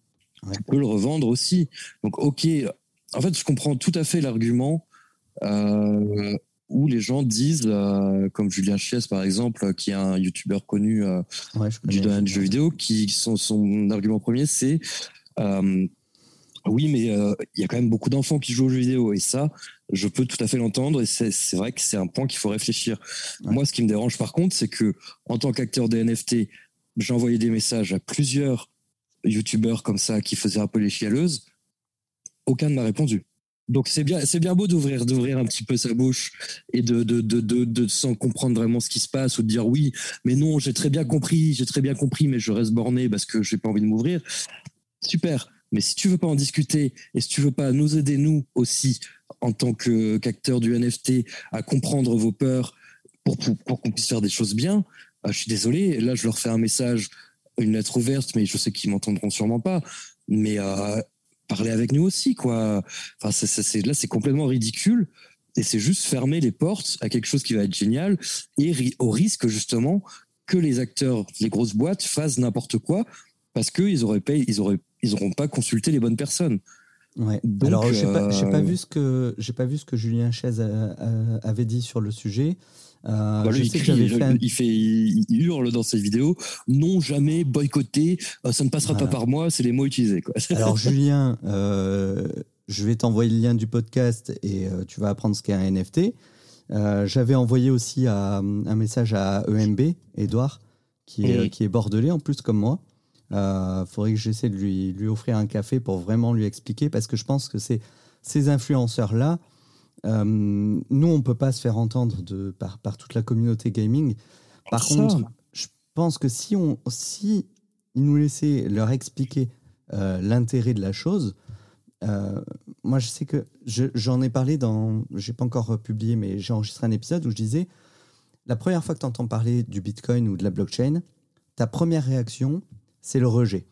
tu peux le revendre aussi. Donc, ok, en fait, je comprends tout à fait l'argument euh, où les gens disent, euh, comme Julien Chies, par exemple, qui est un YouTuber connu euh, du domaine du jeu vidéo, qui son, son argument premier, c'est oui, mais il y a quand même beaucoup d'enfants qui jouent aux jeux vidéo et ça, je peux tout à fait l'entendre et c'est vrai que c'est un point qu'il faut réfléchir. Moi, ce qui me dérange par contre, c'est que en tant qu'acteur des NFT, j'ai envoyé des messages à plusieurs youtubeurs comme ça qui faisaient un peu les chialeuses. Aucun ne m'a répondu. Donc c'est bien, c'est bien beau d'ouvrir, d'ouvrir un petit peu sa bouche et de, de, de, de, de sans comprendre vraiment ce qui se passe ou de dire oui, mais non, j'ai très bien compris, j'ai très bien compris, mais je reste borné parce que j'ai pas envie de m'ouvrir. Super. Mais si tu veux pas en discuter et si tu veux pas nous aider nous aussi en tant qu'acteurs du NFT à comprendre vos peurs pour, pour qu'on puisse faire des choses bien, ah, je suis désolé, là je leur fais un message, une lettre ouverte, mais je sais qu'ils m'entendront sûrement pas. Mais euh, parlez avec nous aussi, quoi. Enfin, là c'est complètement ridicule et c'est juste fermer les portes à quelque chose qui va être génial et au risque justement que les acteurs, les grosses boîtes fassent n'importe quoi parce qu'ils auraient ils auraient, ils auront pas consulté les bonnes personnes. Ouais. Alors, j'ai pas, pas, euh, vu ce que j'ai pas vu ce que Julien Chaise avait dit sur le sujet. Euh, bah, il, fait il, hurle dans ses vidéos non jamais boycotter euh, ça ne passera pas par moi c'est les mots utilisés quoi. (laughs) alors Julien euh, je vais t'envoyer le lien du podcast et tu vas apprendre ce qu'est un NFT j'avais envoyé aussi un message à EMB Edouard qui est, qui est bordelais en plus comme moi. Il faudrait que j'essaie de lui, lui offrir un café pour vraiment lui expliquer parce que je pense que c'est ces influenceurs là euh, nous, on peut pas se faire entendre de, par, par toute la communauté gaming. Par contre, je pense que si, on, si ils nous laissaient leur expliquer euh, l'intérêt de la chose, euh, moi, je sais que j'en ai parlé dans. J'ai pas encore publié, mais j'ai enregistré un épisode où je disais la première fois que tu entends parler du Bitcoin ou de la blockchain, ta première réaction, c'est le rejet.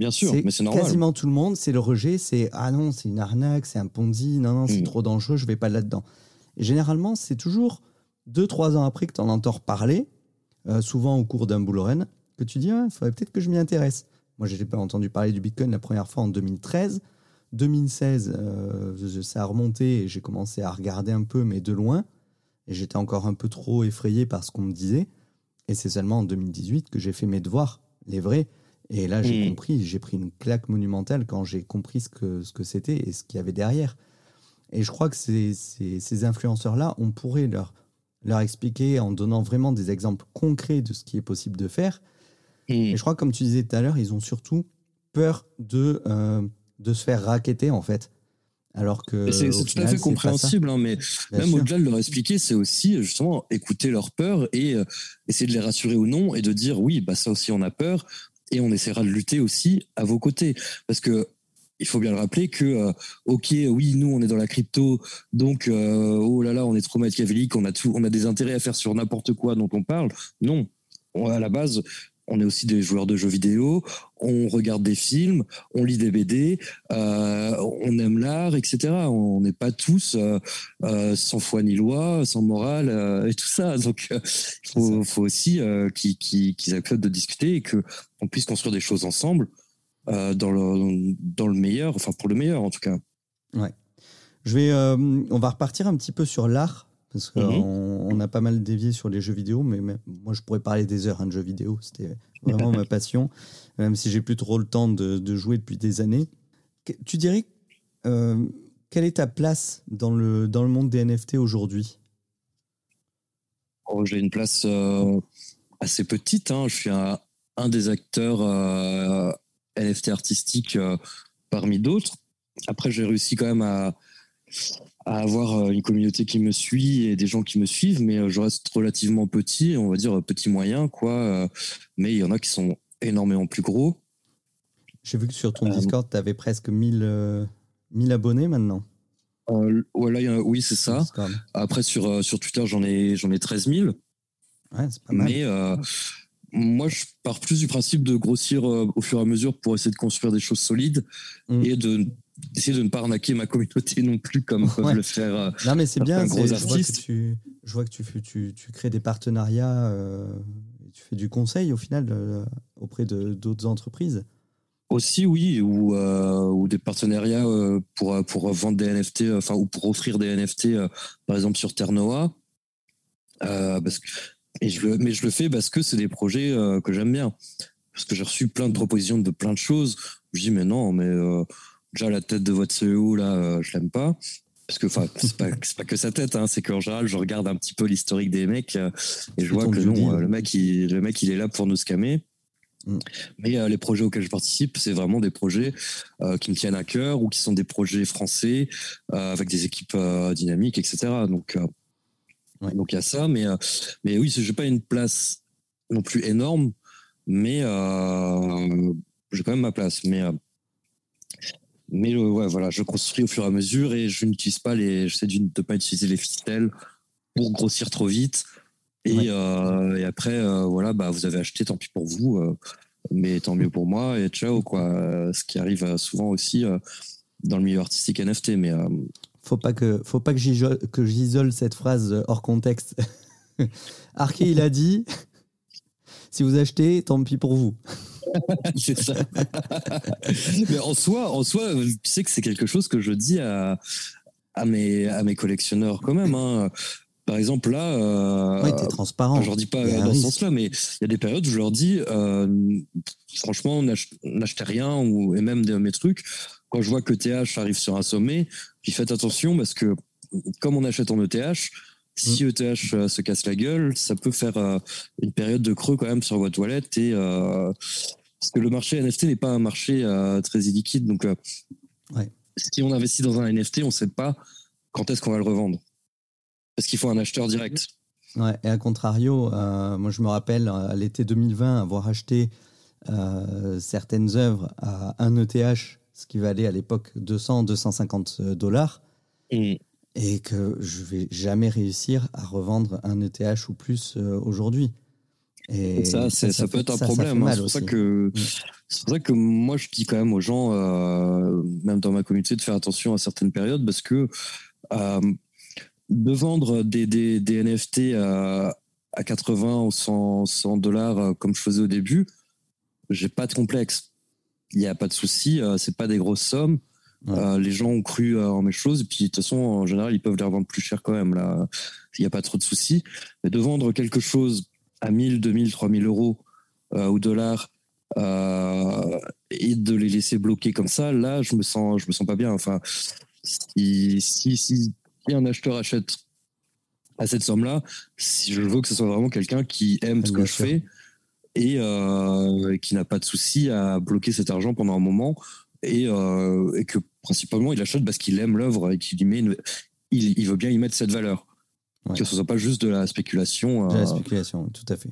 Bien sûr, mais c'est normal. Quasiment tout le monde, c'est le rejet, c'est ah non, c'est une arnaque, c'est un Ponzi, non, non, c'est mm. trop dangereux, je vais pas là-dedans. Et généralement, c'est toujours deux, trois ans après que tu en entends parler, euh, souvent au cours d'un bull run, que tu dis, il faudrait peut-être que je m'y intéresse. Moi, j'ai pas entendu parler du Bitcoin la première fois en 2013. 2016, euh, ça a remonté et j'ai commencé à regarder un peu, mais de loin. Et j'étais encore un peu trop effrayé par ce qu'on me disait. Et c'est seulement en 2018 que j'ai fait mes devoirs, les vrais. Et là, j'ai compris, j'ai pris une claque monumentale quand j'ai compris ce que ce que c'était et ce qu'il y avait derrière. Et je crois que ces, ces, influenceurs-là, on pourrait leur, leur expliquer en donnant vraiment des exemples concrets de ce qui est possible de faire. Et je crois, comme tu disais tout à l'heure, ils ont surtout peur de, euh, de se faire raqueter, en fait. Alors que c'est tout à fait compréhensible, hein, mais même au-delà de leur expliquer, c'est aussi justement écouter leur peur et euh, essayer de les rassurer ou non et de dire oui, bah ça aussi on a peur, et on essaiera de lutter aussi à vos côtés. Parce que il faut bien le rappeler que, euh, ok, oui, nous, on est dans la crypto, donc, euh, oh là là, on est trop machiavélique, on a tout, on a des intérêts à faire sur n'importe quoi dont on parle. Non. à la base, on est aussi des joueurs de jeux vidéo, on regarde des films, on lit des BD, euh, on aime l'art, etc. On n'est pas tous euh, euh, sans foi ni loi, sans morale et tout ça. Donc, il faut, aussi qu'ils acceptent de discuter et qu'on puisse construire des choses ensemble dans, le, dans le meilleur, enfin pour le meilleur en tout cas. Ouais. Je vais, on va repartir un petit peu sur l'art Parce qu'on mhm. a pas mal dévié sur les jeux vidéo, mais moi je pourrais parler des heures hein, de jeux vidéo. C'était vraiment (laughs) ma passion, même si j'ai plus trop le temps de, jouer depuis des années. Tu dirais, euh, quelle est ta place dans le, dans le monde des NFT aujourd'hui? Oh, J'ai une place euh, assez petite. Hein. Je suis un, un des acteurs euh, NFT artistiques parmi d'autres. Après, j'ai réussi quand même à, à avoir une communauté qui me suit et des gens qui me suivent, mais je reste relativement petit, on va dire petit moyen, quoi. Mais il y en a qui sont énormément plus gros. J'ai vu que sur ton Discord, tu avais presque 1000, 1000 abonnés maintenant. Euh, oui, c'est ça. Après, sur, euh, sur Twitter, j'en ai, j'en ai 13 000. Ouais, c'est pas mal. Mais euh, moi, je pars plus du principe de grossir au fur et à mesure pour essayer de construire des choses solides mm. et de d'essayer de ne pas arnaquer ma communauté non plus comme peuvent le faire non mais c'est bien gros artistes. Je vois que, tu, je vois que tu, tu, crées des partenariats tu fais du conseil au final auprès de d'autres entreprises aussi, oui, ou, euh, ou des partenariats euh, pour, pour vendre des NFT, euh, enfin, ou pour offrir des NFT, par exemple, sur Ternoa. parce que, et je le, mais je le fais parce que c'est des projets que j'aime bien. Parce que j'ai reçu plein de propositions de plein de choses. Je dis, mais non, mais déjà, la tête de votre CEO, là, je l'aime pas. Parce que, enfin, c'est pas, pas que sa tête, hein, c'est qu'en général, je regarde un petit peu l'historique des mecs et je vois que non, le mec, il, le mec, il est là pour nous scammer. Mm. Mais euh, les projets auxquels je participe, c'est vraiment des projets euh, qui me tiennent à cœur ou qui sont des projets français euh, avec des équipes dynamiques, etc. Donc, donc il y a ça. Mais, mais oui, je n'ai pas une place non plus énorme, mais j'ai quand même ma place. Mais, mais ouais, voilà, je construis au fur et à mesure et je n'utilise pas les, j'essaie de ne pas utiliser les ficelles pour grossir trop vite et, euh, et après, euh, voilà, bah, vous avez acheté, tant pis pour vous, euh, mais tant mieux pour moi, et ciao, quoi. Ce qui arrive souvent aussi dans le milieu artistique NFT, mais. faut pas que, faut pas que j'isole cette phrase hors contexte. (laughs) Arké, il a dit (laughs) si vous achetez, tant pis pour vous. (laughs) c'est ça. mais en soi, en soi, tu sais que c'est quelque chose que je dis à, à mes, à mes collectionneurs quand même. Hein. Par exemple, là, euh, transparent. je leur dis pas dans ce sens-là, mais il y a des périodes où je leur dis, euh, franchement, n'achetez rien ou et même de mes trucs. Quand je vois que TH arrive sur un sommet, puis faites attention parce que comme on achète en ETH, si ETH mm. euh, se casse la gueule, ça peut faire euh, une période de creux quand même sur votre toilette et parce que le marché NFT n'est pas un marché très illiquide, donc si on investit dans un NFT, on ne sait pas quand est-ce qu'on va le revendre parce qu'il faut un acheteur direct. Ouais, et à contrario, euh, moi je me rappelle à l'été 2020 avoir acheté euh, certaines œuvres à 1 ETH, ce qui valait à l'époque 200-250 dollars, mm. et que je vais jamais réussir à revendre un ETH ou plus euh, aujourd'hui. Et ça, ça, peut être un problème. Hein. C'est pour, ça que, mm. c'est pour ça que moi je dis quand même aux gens, même dans ma communauté, de faire attention à certaines périodes parce que de vendre des, des, des NFT à, à, 80 ou 100, 100 dollars euh, comme je faisais au début, j'ai pas de complexe. Il n'y a pas de souci, euh, c'est pas des grosses sommes. Euh, les gens ont cru en mes choses, et puis de toute façon, en général, ils peuvent les revendre plus cher quand même. Là, il n'y a pas trop de soucis. Mais de vendre quelque chose à 1000, 2000, 3000 euros ou dollars et de les laisser bloquer comme ça, là, je me sens, je me sens pas bien. Enfin, si, si, si si un acheteur achète à cette somme-là, si je veux que ce soit vraiment quelqu'un qui aime ce que je fais euh, et qui n'a pas de souci à bloquer cet argent pendant un moment et, euh, que principalement il achète parce qu'il aime l'œuvre et qu'il met il, veut bien y mettre cette valeur. Que ce soit pas juste de la spéculation. De la euh, spéculation, tout à fait.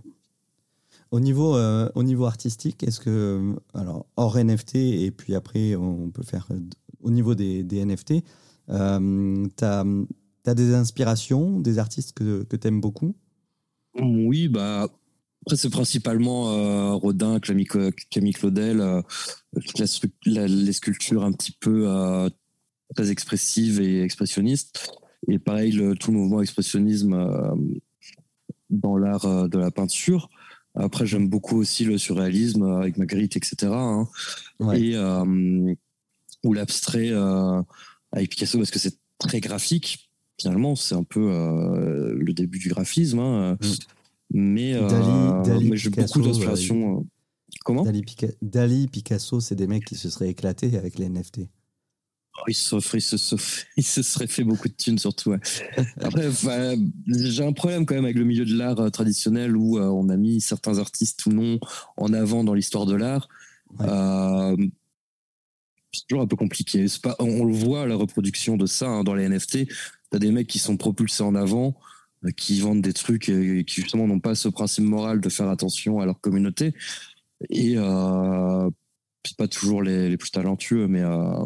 Au niveau, au niveau artistique, est-ce que, alors hors NFT, et puis après on peut faire au niveau des, des NFT, euh, tu as, des inspirations, des artistes que, que tu aimes beaucoup? Oui, bah, après, c'est principalement euh, Rodin, Camille, Camille Claudel, euh, les sculptures un petit peu euh, très expressives et expressionnistes. Et pareil, le, tout le mouvement expressionnisme dans l'art de la peinture. Après, j'aime beaucoup aussi le surréalisme avec Magritte, etc. Hein. Et, ou l'abstrait avec Picasso parce que c'est très graphique. finalement, c'est un peu le début du graphisme. Hein. Mm. Mais, Dali, j'ai beaucoup d'inspiration. Comment? Dali, Picasso, c'est des mecs qui se seraient éclatés avec les NFT. Oh, il, se, (laughs) il, se, serait fait beaucoup de thunes surtout. Après, j'ai un problème quand même avec le milieu de l'art euh, traditionnel où euh, on a mis certains artistes ou non en avant dans l'histoire de l'art. Euh, c'est toujours un peu compliqué. Pas, on, le voit la reproduction de ça hein, dans les NFT. T'as des mecs qui sont propulsés en avant, qui vendent des trucs et, qui justement n'ont pas ce principe moral de faire attention à leur communauté. Et euh, c'est pas toujours les, plus talentueux, mais euh.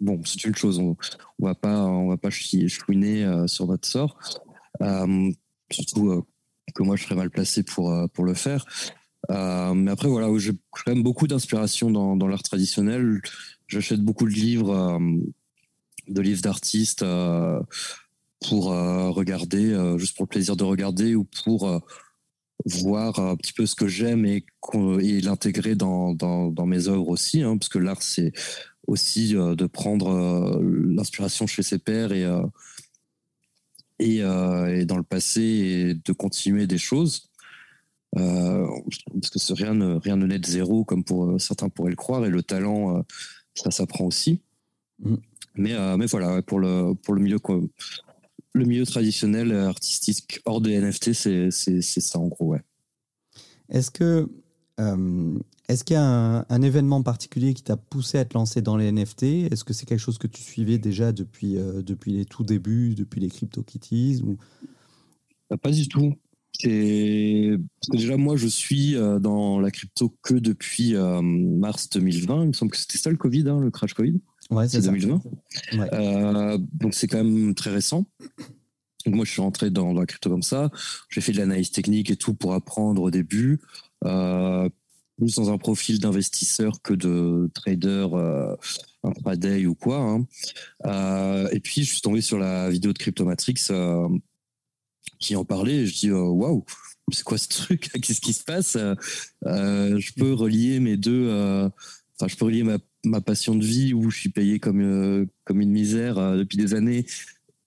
Bon, c'est une chose. On, on, va pas, on va pas chouiner euh, sur notre sort. Euh, surtout que moi, je serais mal placé pour pour le faire. mais après, voilà, j'ai quand même beaucoup d'inspiration dans, dans l'art traditionnel. J'achète beaucoup de livres, de livres d'artistes pour regarder, juste pour le plaisir de regarder ou pour voir un petit peu ce que j'aime et, et l'intégrer dans, dans, dans, mes œuvres aussi, hein, parce que l'art, c'est aussi euh, de prendre euh, l'inspiration chez ses pairs et, euh, et, et, dans le passé et de continuer des choses. parce que rien ne, rien ne naît de zéro, comme pour, certains pourraient le croire, et le talent, ça s'apprend aussi. Mm. Mais, mais voilà, pour le, pour le milieu le milieu traditionnel artistique hors des NFT, c'est ça en gros, ouais. Est-ce que euh, est-ce qu'il y a un, événement particulier qui t'a poussé à te lancer dans les NFT Est-ce que c'est quelque chose que tu suivais déjà depuis, euh, depuis les tout débuts, depuis les CryptoKitties ou... Pas du tout. Parce que déjà, moi, je suis dans la crypto que depuis mars 2020. Il me semble que c'était ça le Covid, hein, le crash Covid? Ouais, c'est 2020. Euh, donc c'est quand même très récent. Donc moi je suis rentré dans, la crypto comme ça. J'ai fait de l'analyse technique et tout pour apprendre au début. Euh, plus dans un profil d'investisseur que de trader euh, intraday ou quoi. Hein. Euh, et puis je suis tombé sur la vidéo de Cryptomatrix euh, qui en parlait. Et je dis waouh, c'est quoi ce truc? (laughs) Qu'est-ce qui se passe? Je peux relier mes deux. Enfin, je peux relier ma ma passion de vie où je suis payé comme, euh, comme une misère euh, depuis des années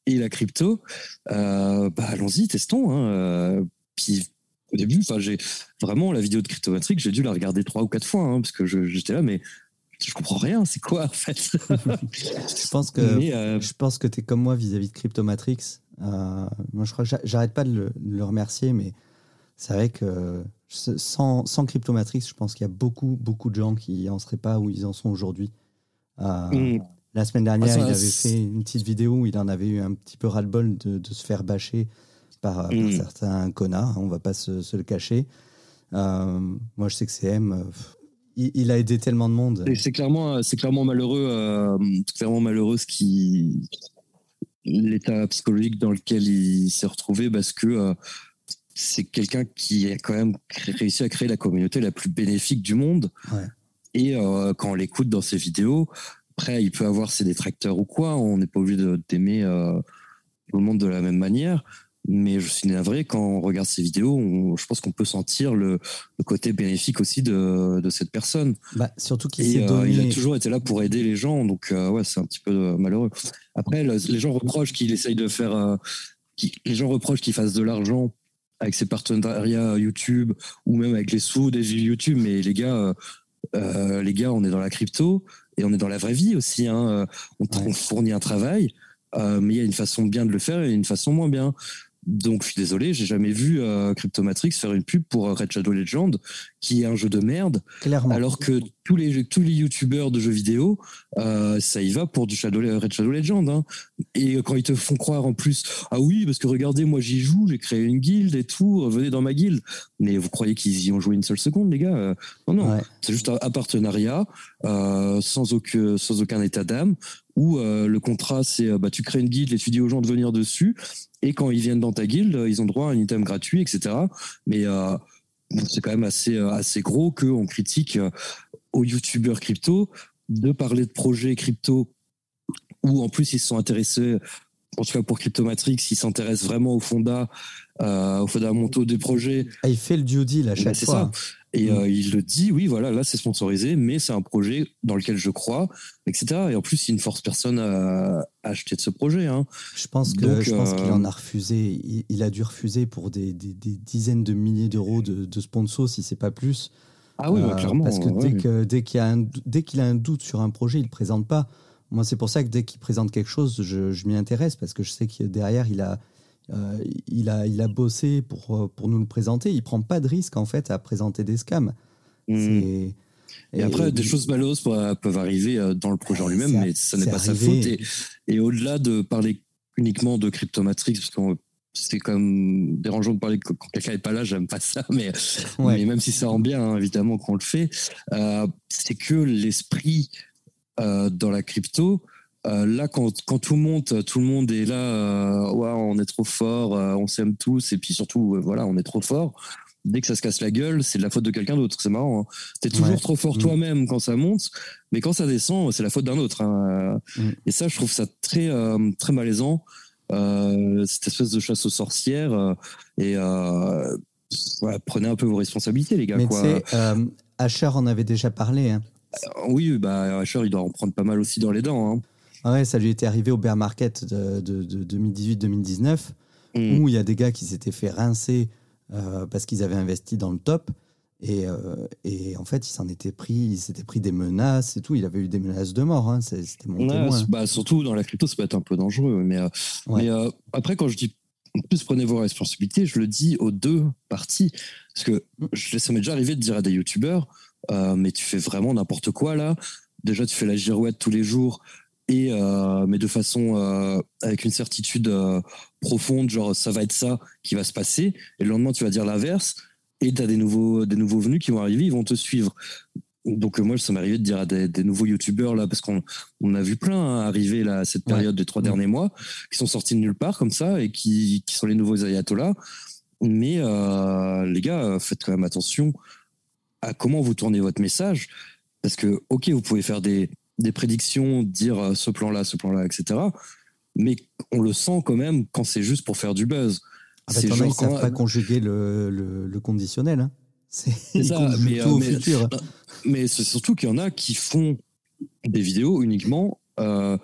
et la crypto, euh, bah allons-y, testons. Hein, puis au début, enfin j'ai vraiment la vidéo de Cryptomatrix, j'ai dû la regarder trois ou quatre fois hein, parce que j'étais là, mais je comprends rien, c'est quoi en fait? (laughs) Je pense que je pense que tu es comme moi vis-à-vis de Cryptomatrix. moi, je crois, j'arrête pas de le, de le, remercier, mais c'est vrai que sans, sans Cryptomatrix, je pense qu'il y a beaucoup, beaucoup de gens qui n'en seraient pas où ils en sont aujourd'hui. Euh, mm. La semaine dernière, il avait fait une petite vidéo où il en avait eu un petit peu ras-le-bol de, de, se faire bâcher par, mm. certains connards, on va pas se, se le cacher. Euh, moi, je sais que CM, euh, il, il, a aidé tellement de monde. C'est clairement, c'est clairement malheureux, euh, clairement malheureux ce qui l'état psychologique dans lequel il s'est retrouvé parce que c'est quelqu'un qui a quand même réussi à créer la communauté la plus bénéfique du monde. Et euh, quand on l'écoute dans ses vidéos, après, il peut avoir ses détracteurs ou quoi. On n'est pas obligé d'aimer euh, tout le monde de la même manière. Mais je suis navré, quand on regarde ses vidéos, je pense qu'on peut sentir le, côté bénéfique aussi de, cette personne. Bah, surtout qu'il euh, il a toujours été là pour aider les gens, donc ouais, c'est un petit peu malheureux. Après, les gens reprochent qu'il essaye de faire, les gens reprochent qu'il fasse de l'argent avec ses partenariats YouTube ou même avec les sous des YouTube. Mais les gars, euh, euh, les gars, on est dans la crypto et on est dans la vraie vie aussi. Hein. On, fournit un travail, euh, mais il y a une façon bien de le faire et une façon moins bien. Donc, je suis désolé, j'ai jamais vu euh, Cryptomatrix faire une pub pour Red Shadow Legend, qui est un jeu de merde. Clairement. Alors que tous les tous les youtubeurs de jeux vidéo, euh, ça y va pour du Shadow, Red Shadow Legend. Hein. Et quand ils te font croire en plus, ah oui, parce que regardez, moi j'y joue, j'ai créé une guilde et tout, venez dans ma guilde. Mais vous croyez qu'ils y ont joué une seule seconde, les gars euh, Non, non. C'est juste un, partenariat, euh, sans aucun sans aucun état d'âme où euh, le contrat c'est euh, bah, tu crées une guilde et tu dis aux gens de venir dessus et quand ils viennent dans ta guilde ils ont droit à un item gratuit etc mais euh, c'est quand même assez assez gros qu'on critique aux youtubeurs crypto de parler de projets crypto où en plus ils se sont intéressés en tout cas pour Cryptomatrix, ils s'intéressent vraiment au fonda, euh, au fondamentaux des projets. Ah, il fait le due deal à chaque fois. Ça. Et mm. il le dit, oui, voilà, là c'est sponsorisé, mais c'est un projet dans lequel je crois, etc. Et en plus, il ne force personne à, acheter de ce projet. Hein. Je pense que je pense qu'il en a refusé. Il, a dû refuser pour des, des, dizaines de milliers d'euros de, de sponsors, si c'est pas plus. Ah oui, clairement. Parce que dès que dès qu'il a un, a doute sur un projet, il le présente pas. Moi, c'est pour ça que dès qu'il présente quelque chose, je, je m'y intéresse parce que je sais que derrière, il a, euh, il, a, il a bossé pour, euh, pour nous le présenter. Il prend pas de risque en fait à présenter des scams. Hmm. Et, après, des choses maloses peuvent arriver euh, dans le projet en lui-même, mais ça n'est pas sa faute. Et, au-delà de parler uniquement de Cryptomatrix, parce que c'est comme dérangeant de parler quand quelqu'un n'est pas là, j'aime pas ça, (laughs) mais, mais, même si ça rend bien, hein, évidemment, qu'on le fait, c'est que l'esprit dans la crypto, euh, là, quand, tout monte, tout le monde est là, euh, on est trop fort, euh, on s'aime tous, et puis surtout, voilà, on est trop fort. Dès que ça se casse la gueule, c'est de la faute de quelqu'un d'autre. C'est marrant. Hein. T'es toujours trop fort mm. toi-même quand ça monte, mais quand ça descend, c'est la faute d'un autre. Hein. Mm. Et ça, je trouve ça très, très malaisant. cette espèce de chasse aux sorcières. et prenez un peu vos responsabilités, les gars. Mais Asher en avait déjà parlé. Hein. oui, bah, Asher, il doit en prendre pas mal aussi dans les dents. Ah ouais, ça lui était arrivé au bear market de, 2018-2019, mm. où il y a des gars qui s'étaient fait rincer euh, parce qu'ils avaient investi dans le top. Et, euh, et en fait, il s'en était pris, il s'était pris des menaces et tout. Il avait eu des menaces de mort. Hein. C'était mon bah, surtout dans la crypto, ça peut être un peu dangereux. Mais, euh, mais après, quand je dis en plus prenez vos responsabilités, je le dis aux deux parties. Parce que je, ça m'est déjà arrivé de dire à des youtubeurs, mais tu fais vraiment n'importe quoi là. Déjà, tu fais la girouette tous les jours euh, mais de façon euh, avec une certitude euh, profonde, genre ça va être ça qui va se passer, et le lendemain tu vas dire l'inverse, et tu as des nouveaux, des nouveaux venus qui vont arriver, ils vont te suivre. Donc moi, ça m'est arrivé de dire à des, nouveaux youtubeurs là, parce qu'on on a vu plein hein, arriver là cette période des trois derniers mois, qui sont sortis de nulle part comme ça et qui, qui sont les nouveaux ayatollahs. Mais les gars, faites quand même attention à comment vous tournez votre message, parce que ok, vous pouvez faire des des prédictions, dire euh, ce plan-là, ce plan-là, etc. Mais on le sent quand même quand c'est juste pour faire du buzz. Ah bah, ils savent pas conjuguer le, le, conditionnel. Hein. (laughs) C'est ça, mais, euh, futur. mais c'est surtout qu'il y en a qui font des vidéos uniquement euh,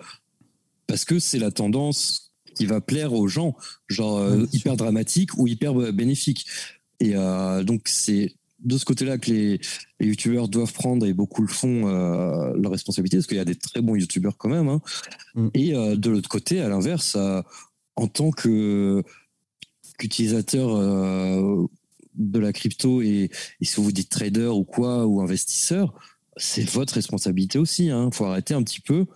parce que c'est la tendance qui va plaire aux gens, genre hyper dramatique ou hyper bénéfique. Et donc c'est de ce côté-là que les, youtubeurs doivent prendre et beaucoup le font euh, leur responsabilité parce qu'il y a des très bons youtubeurs quand même. Hein. Mm. Et euh, de l'autre côté, à l'inverse, euh, en tant que qu'utilisateur de la crypto et, si vous dites trader ou quoi ou investisseur, c'est votre responsabilité aussi. Il hein. faut arrêter un petit peu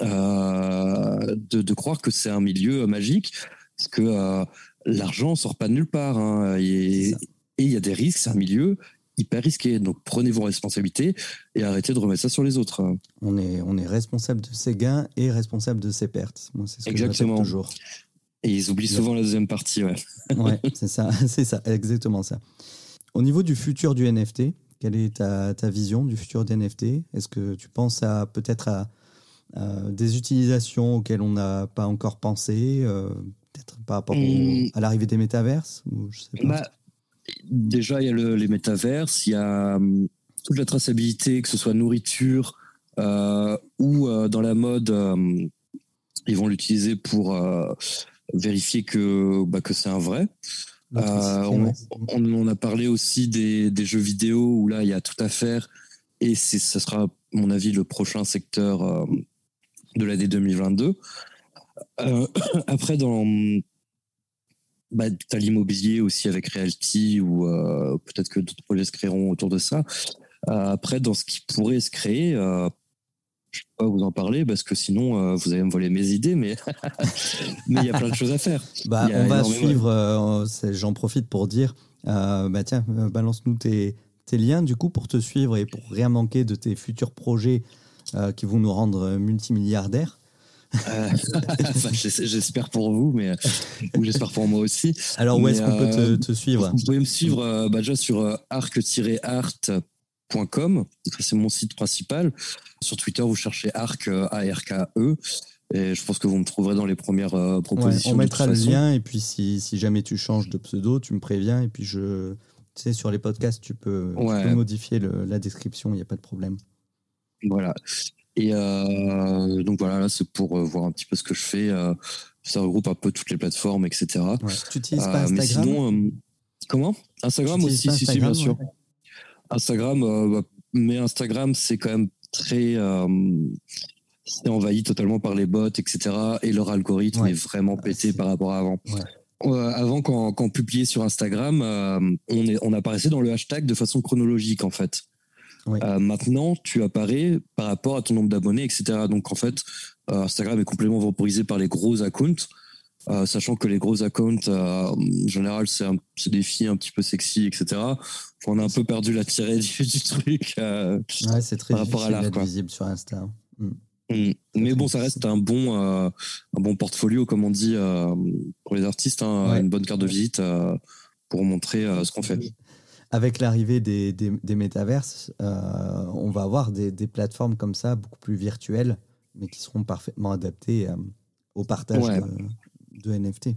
de, croire que c'est un milieu magique parce que l'argent sort pas de nulle part. Hein. et, et il y a des risques, c'est un milieu hyper risqué. Donc prenez vos responsabilités et arrêtez de remettre ça sur les autres. On est, on est responsable de ses gains et responsable de ses pertes. Moi, c'est ce exactement. Que toujours. Et ils oublient souvent la deuxième partie, ouais. (laughs) ouais, c'est ça, (laughs) c'est ça, exactement ça. Au niveau du futur du NFT, quelle est ta, ta vision du futur des NFT Est-ce que tu penses à peut-être à, des utilisations auxquelles on n'a pas encore pensé, euh, peut-être par rapport hmm. à l'arrivée des métaverses ou je sais pas. Bah, déjà, il y a les métaverses, il y a hum, toute la traçabilité, que ce soit nourriture euh, ou euh, dans la mode, hum, ils vont l'utiliser pour euh, vérifier que, bah, que c'est un vrai. On, on, a parlé aussi des, des, jeux vidéo où là, il y a tout à faire et ce sera, à mon avis, le prochain secteur de l'année 2022. (clears throat) après, dans bah, tu as l'immobilier aussi avec Realty ou euh, peut-être que d'autres projets se créeront autour de ça. Euh, après, dans ce qui pourrait se créer, euh, je ne peux pas vous en parler parce que sinon vous allez me voler mes idées, mais (laughs) mais il y a plein de choses à faire. (laughs) Bah, on va suivre, j'en profite pour dire, bah, tiens, balance-nous tes, tes, liens du coup pour te suivre et pour rien manquer de tes futurs projets qui vont nous rendre multimilliardaires. Euh, (laughs) j'espère pour vous, mais ou j'espère pour moi aussi. Alors où est-ce qu'on peut te, euh, suivre? Vous pouvez me suivre euh, bah, déjà sur arc-art.com, c'est mon site principal. Sur Twitter, vous cherchez arc A-R-K-E. Et je pense que vous me trouverez dans les premières propositions. on mettra le lien et puis si, si, jamais tu changes de pseudo, tu me préviens et puis je Tu sais, sur les podcasts, tu peux, modifier la description, il n'y a pas de problème. Voilà. Et donc voilà, là, c'est pour voir un petit peu ce que je fais. ça regroupe un peu toutes les plateformes, etc. Tu n'utilises pas Instagram comment? Instagram aussi, si, bien sûr. Instagram, bah, mais Instagram, c'est quand même très c'est envahi totalement par les bots, etc. Et leur algorithme est vraiment pété par rapport à avant. avant, quand, quand, on publiait sur Instagram, euh, on, est, on apparaissait dans le hashtag de façon chronologique, en fait. Euh, maintenant, tu apparais par rapport à ton nombre d'abonnés, etc. Donc, en fait, euh, Instagram est complètement vaporisé par les gros accounts. sachant que les gros accounts, en général, c'est des filles un petit peu sexy, etc. On a un peu perdu la tirée (laughs) du, truc ouais, c'est très par rapport à l'art. visible sur Insta. Mm. Mm. Mais bon, ça reste un bon, euh, un bon portfolio, comme on dit, euh, pour les artistes, hein, une bonne carte de visite euh, pour montrer ce qu'on fait. Avec l'arrivée des, des, des métaverses, on va avoir des, des, plateformes comme ça, beaucoup plus virtuelles, mais qui seront parfaitement adaptées au partage de, NFT.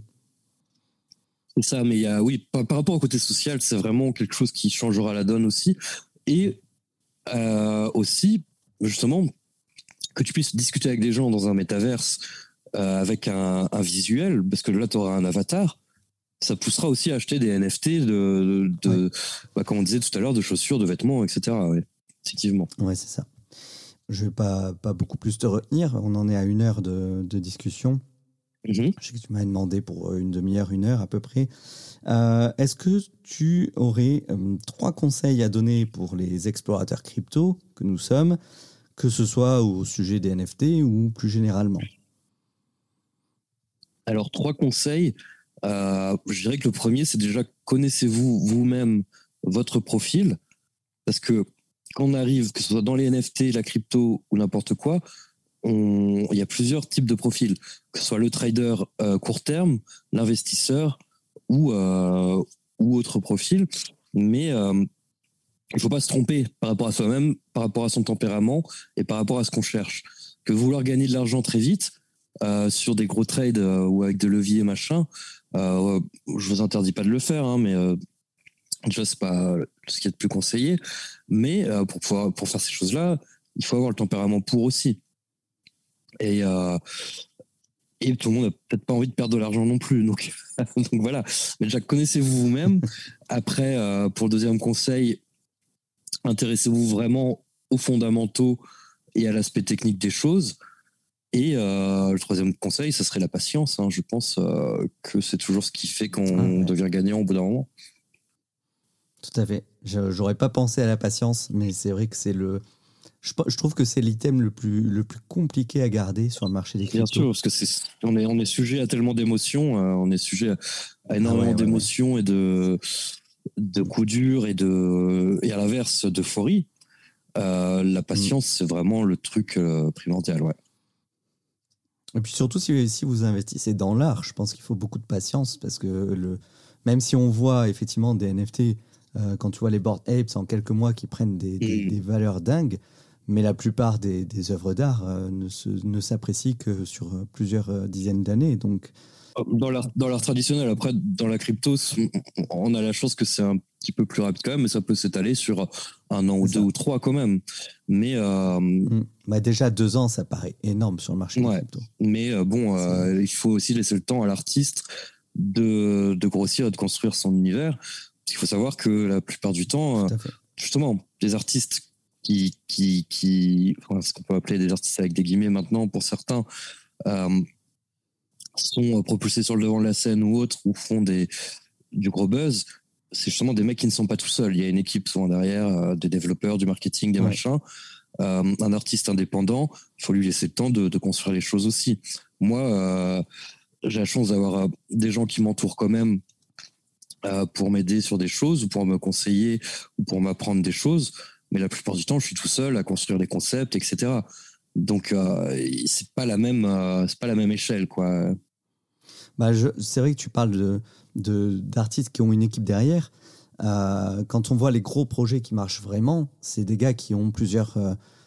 C'est ça, mais il y a, oui, par, par, rapport au côté social, c'est vraiment quelque chose qui changera la donne aussi. Et aussi, justement, que tu puisses discuter avec des gens dans un métaverse euh, avec un, visuel, parce que là, tu auras un avatar, ça poussera aussi à acheter des NFT de, de, bah, comme on disait tout à l'heure, de chaussures, de vêtements, etc. effectivement. Ouais, c'est ça. Je vais pas, pas beaucoup plus te retenir. On en est à une heure de, discussion. Mm-hmm. Je sais que tu m'as demandé pour une demi-heure, une heure à peu près. Euh, est-ce que tu aurais euh, trois conseils à donner pour les explorateurs crypto que nous sommes que ce soit au sujet des NFT ou plus généralement? Alors, trois conseils. Euh, je dirais que le premier, c'est déjà connaissez-vous vous-même votre profil. Parce que quand on arrive, que ce soit dans les NFT, la crypto ou n'importe quoi, il y a plusieurs types de profils. Que ce soit le trader euh, court terme, l'investisseur ou, euh, autre profil. Mais il ne faut pas se tromper par rapport à soi-même, par rapport à son tempérament et par rapport à ce qu'on cherche. Que vouloir gagner de l'argent très vite sur des gros trades ou avec des leviers machin, euh, je vous interdis pas de le faire, hein, mais euh, déjà c'est pas ce qui est le plus conseillé. Mais euh, pour pouvoir pour faire ces choses-là, il faut avoir le tempérament pour aussi. Et et tout le monde n'a peut-être pas envie de perdre de l'argent non plus. Donc, (laughs) donc voilà. Mais déjà, connaissez-vous vous-même. Après, pour le deuxième conseil, intéressez-vous vraiment aux fondamentaux et à l'aspect technique des choses. Et euh, le troisième conseil, ce serait la patience. Hein. Je pense euh, que c'est toujours ce qui fait qu'on ah devient gagnant au bout d'un moment. Tout à fait. J'aurais pas pensé à la patience, mais c'est vrai que c'est le. Je, trouve que c'est l'item le plus, le plus compliqué à garder sur le marché des cryptos. Bien sûr, parce que c'est on est on est sujet à tellement d'émotions, euh, on est sujet à, énormément d'émotions et de de coups durs et de et à l'inverse d'euphorie, la patience mm. c'est vraiment le truc primordial, ouais. Et puis surtout si, si vous investissez dans l'art, je pense qu'il faut beaucoup de patience parce que le même si on voit effectivement des NFT euh, quand tu vois les board apes en quelques mois qui prennent des, des, mm. valeurs dingues, mais la plupart des, des œuvres d'art ne s'apprécient que sur plusieurs dizaines d'années. Donc dans l'art, dans l'art traditionnel, après, dans la crypto, on a la chance que c'est un petit peu plus rapide quand même, mais ça peut s'étaler sur un an ou deux ou trois quand même. Mais euh, mm. bah déjà deux ans, ça paraît énorme sur le marché ouais, crypto. Mais euh, bon, euh, il faut aussi laisser le temps à l'artiste de, de grossir et de construire son univers. Il faut savoir que la plupart du temps, justement, les artistes qui, qui, qui ce qu'on peut appeler des artistes avec des guillemets maintenant pour certains, sont euh, propulsés sur le devant de la scène ou autres, ou font des, du gros buzz, c'est justement des mecs qui ne sont pas tout seuls. Il y a une équipe souvent derrière, euh, des développeurs, du marketing, des machins. Euh, un artiste indépendant, il faut lui laisser le temps de, de construire les choses aussi. Moi, euh, j'ai la chance d'avoir des gens qui m'entourent quand même pour m'aider sur des choses ou pour me conseiller ou pour m'apprendre des choses. Mais la plupart du temps, je suis tout seul à construire des concepts, etc. Donc euh, c'est pas la même, euh, c'est pas la même échelle quoi. Bah c'est vrai que tu parles de d'artistes qui ont une équipe derrière. Euh, quand on voit les gros projets qui marchent vraiment, c'est des gars qui ont plusieurs.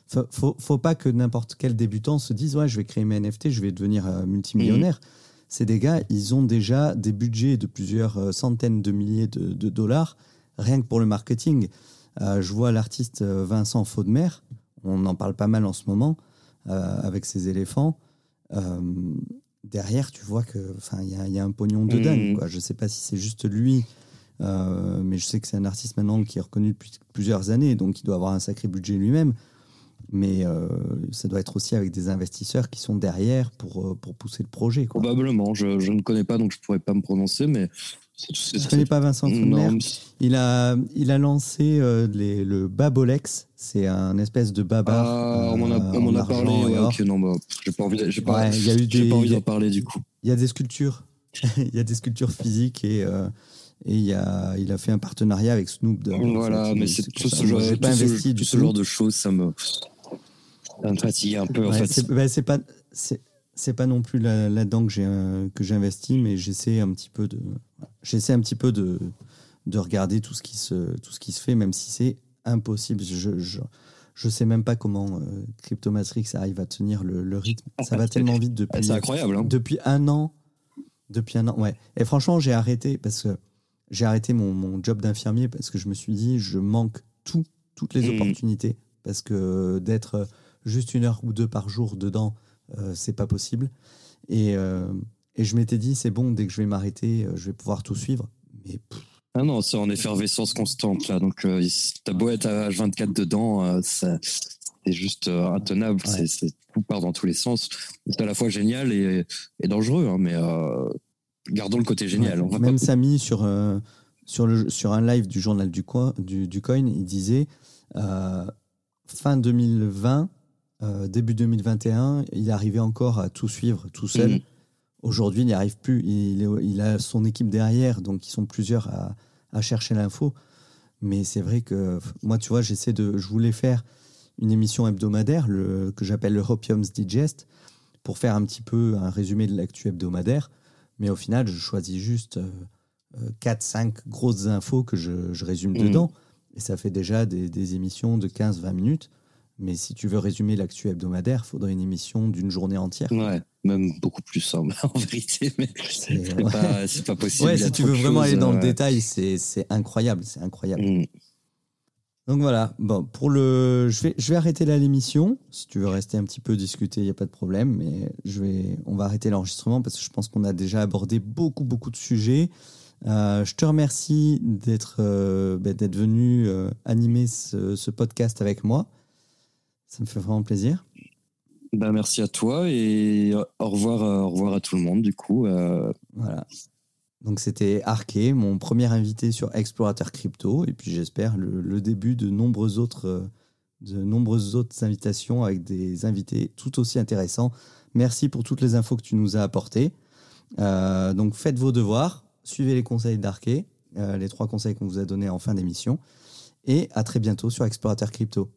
Faut, faut, faut, pas que n'importe quel débutant se dise ouais je vais créer mes NFT, je vais devenir multimillionnaire. Mhm. C'est des gars, ils ont déjà des budgets de plusieurs centaines de milliers de, de dollars rien que pour le marketing. je vois l'artiste Vincent Faudemer, on en parle pas mal en ce moment, avec ses éléphants derrière, tu vois que, enfin, il y, a un pognon de dingue. Quoi. Je sais pas si c'est juste lui, euh, mais je sais que c'est un artiste maintenant qui est reconnu depuis plusieurs années, donc il doit avoir un sacré budget lui-même. Mais euh, ça doit être aussi avec des investisseurs qui sont derrière pour, euh, pour pousser le projet. Probablement. Je, je, ne connais pas, donc je ne pourrais pas me prononcer, mais je ne connais pas Vincent Fontenay. Il a, il a lancé euh, les, le Babolex. C'est un espèce de baba. Ah, on m'en a, on a parlé. ok, non, bah, j'ai pas envie, j'ai pas, ouais, y a eu des, pas envie d'en parler du coup. Il y a des sculptures. (laughs) il y a des sculptures physiques et, euh, et il, a, il a fait un partenariat avec Snoop Dogg. Voilà, mais c'est tout, ce, genre, pas investi ce, ce genre de choses, ça me, ça me fatigue un peu. en fait. C'est bah, pas c'est pas non plus là-dedans que j'ai que j'ai investi, mais j'essaie un petit peu de j'essaie un petit peu de, de regarder tout ce qui se tout ce qui se fait, même si c'est impossible. Je, je, je sais même pas comment euh, Cryptomatrix arrive à tenir le, le, rythme. Ça va tellement vite depuis. C'est incroyable. Hein. Depuis un an. Depuis un an, ouais. Et franchement, j'ai arrêté parce que j'ai arrêté mon, mon job d'infirmier parce que je me suis dit, je manque tout, toutes les mmh. opportunités parce que d'être juste une heure ou deux par jour dedans, euh, c'est pas possible. Et, euh, et je m'étais dit, c'est bon, dès que je vais m'arrêter, euh, je vais pouvoir tout suivre. Mais ah non, c'est en effervescence constante là. Donc ta beau être à H24 dedans, c'est juste intenable. C'est tout part dans tous les sens. C'est à la fois génial et, et dangereux, hein, mais gardons le côté génial. Même Samy sur sur le sur un live du journal du coin du, du coin, il disait fin 2020 euh, début 2021, il arrivait encore à tout suivre tout seul. Aujourd'hui, il n'y arrive plus. Il, a son équipe derrière, donc ils sont plusieurs à, chercher l'info. Mais c'est vrai que moi, tu vois, j'essaie de. Je voulais faire une émission hebdomadaire le, que j'appelle le Hopium's Digest pour faire un petit peu un résumé de l'actu hebdomadaire. Mais au final, je choisis juste 4-5 euh, grosses infos que je, résume mhm. dedans. Et ça fait déjà des, des émissions de 15-20 minutes. Mais si tu veux résumer l'actu hebdomadaire, il faudrait une émission d'une journée entière. Ouais, même beaucoup plus (laughs) en, vérité, mais c'est pas, pas, possible. Ouais, si tu veux vraiment aller dans le détail, c'est incroyable, c'est incroyable. Mm. Donc voilà, bon, pour le, je vais, je vais arrêter là l'émission. Si tu veux rester un petit peu discuter, il n'y a pas de problème, mais je vais, on va arrêter l'enregistrement parce que je pense qu'on a déjà abordé beaucoup, beaucoup de sujets. Euh, je te remercie d'être euh, ben, venu euh, animer ce, ce, podcast avec moi. Ça me fait vraiment plaisir. Ben, merci à toi et au revoir, euh, au revoir à tout le monde du coup. Euh. Voilà. Donc c'était Arke, mon premier invité sur Explorateur Crypto et puis j'espère le, début de nombreuses autres de nombreuses autres invitations avec des invités tout aussi intéressants. Merci pour toutes les infos que tu nous as apportées. Euh, donc faites vos devoirs, suivez les conseils d'Arke, les trois conseils qu'on vous a donnés en fin d'émission et à très bientôt sur Explorateur Crypto.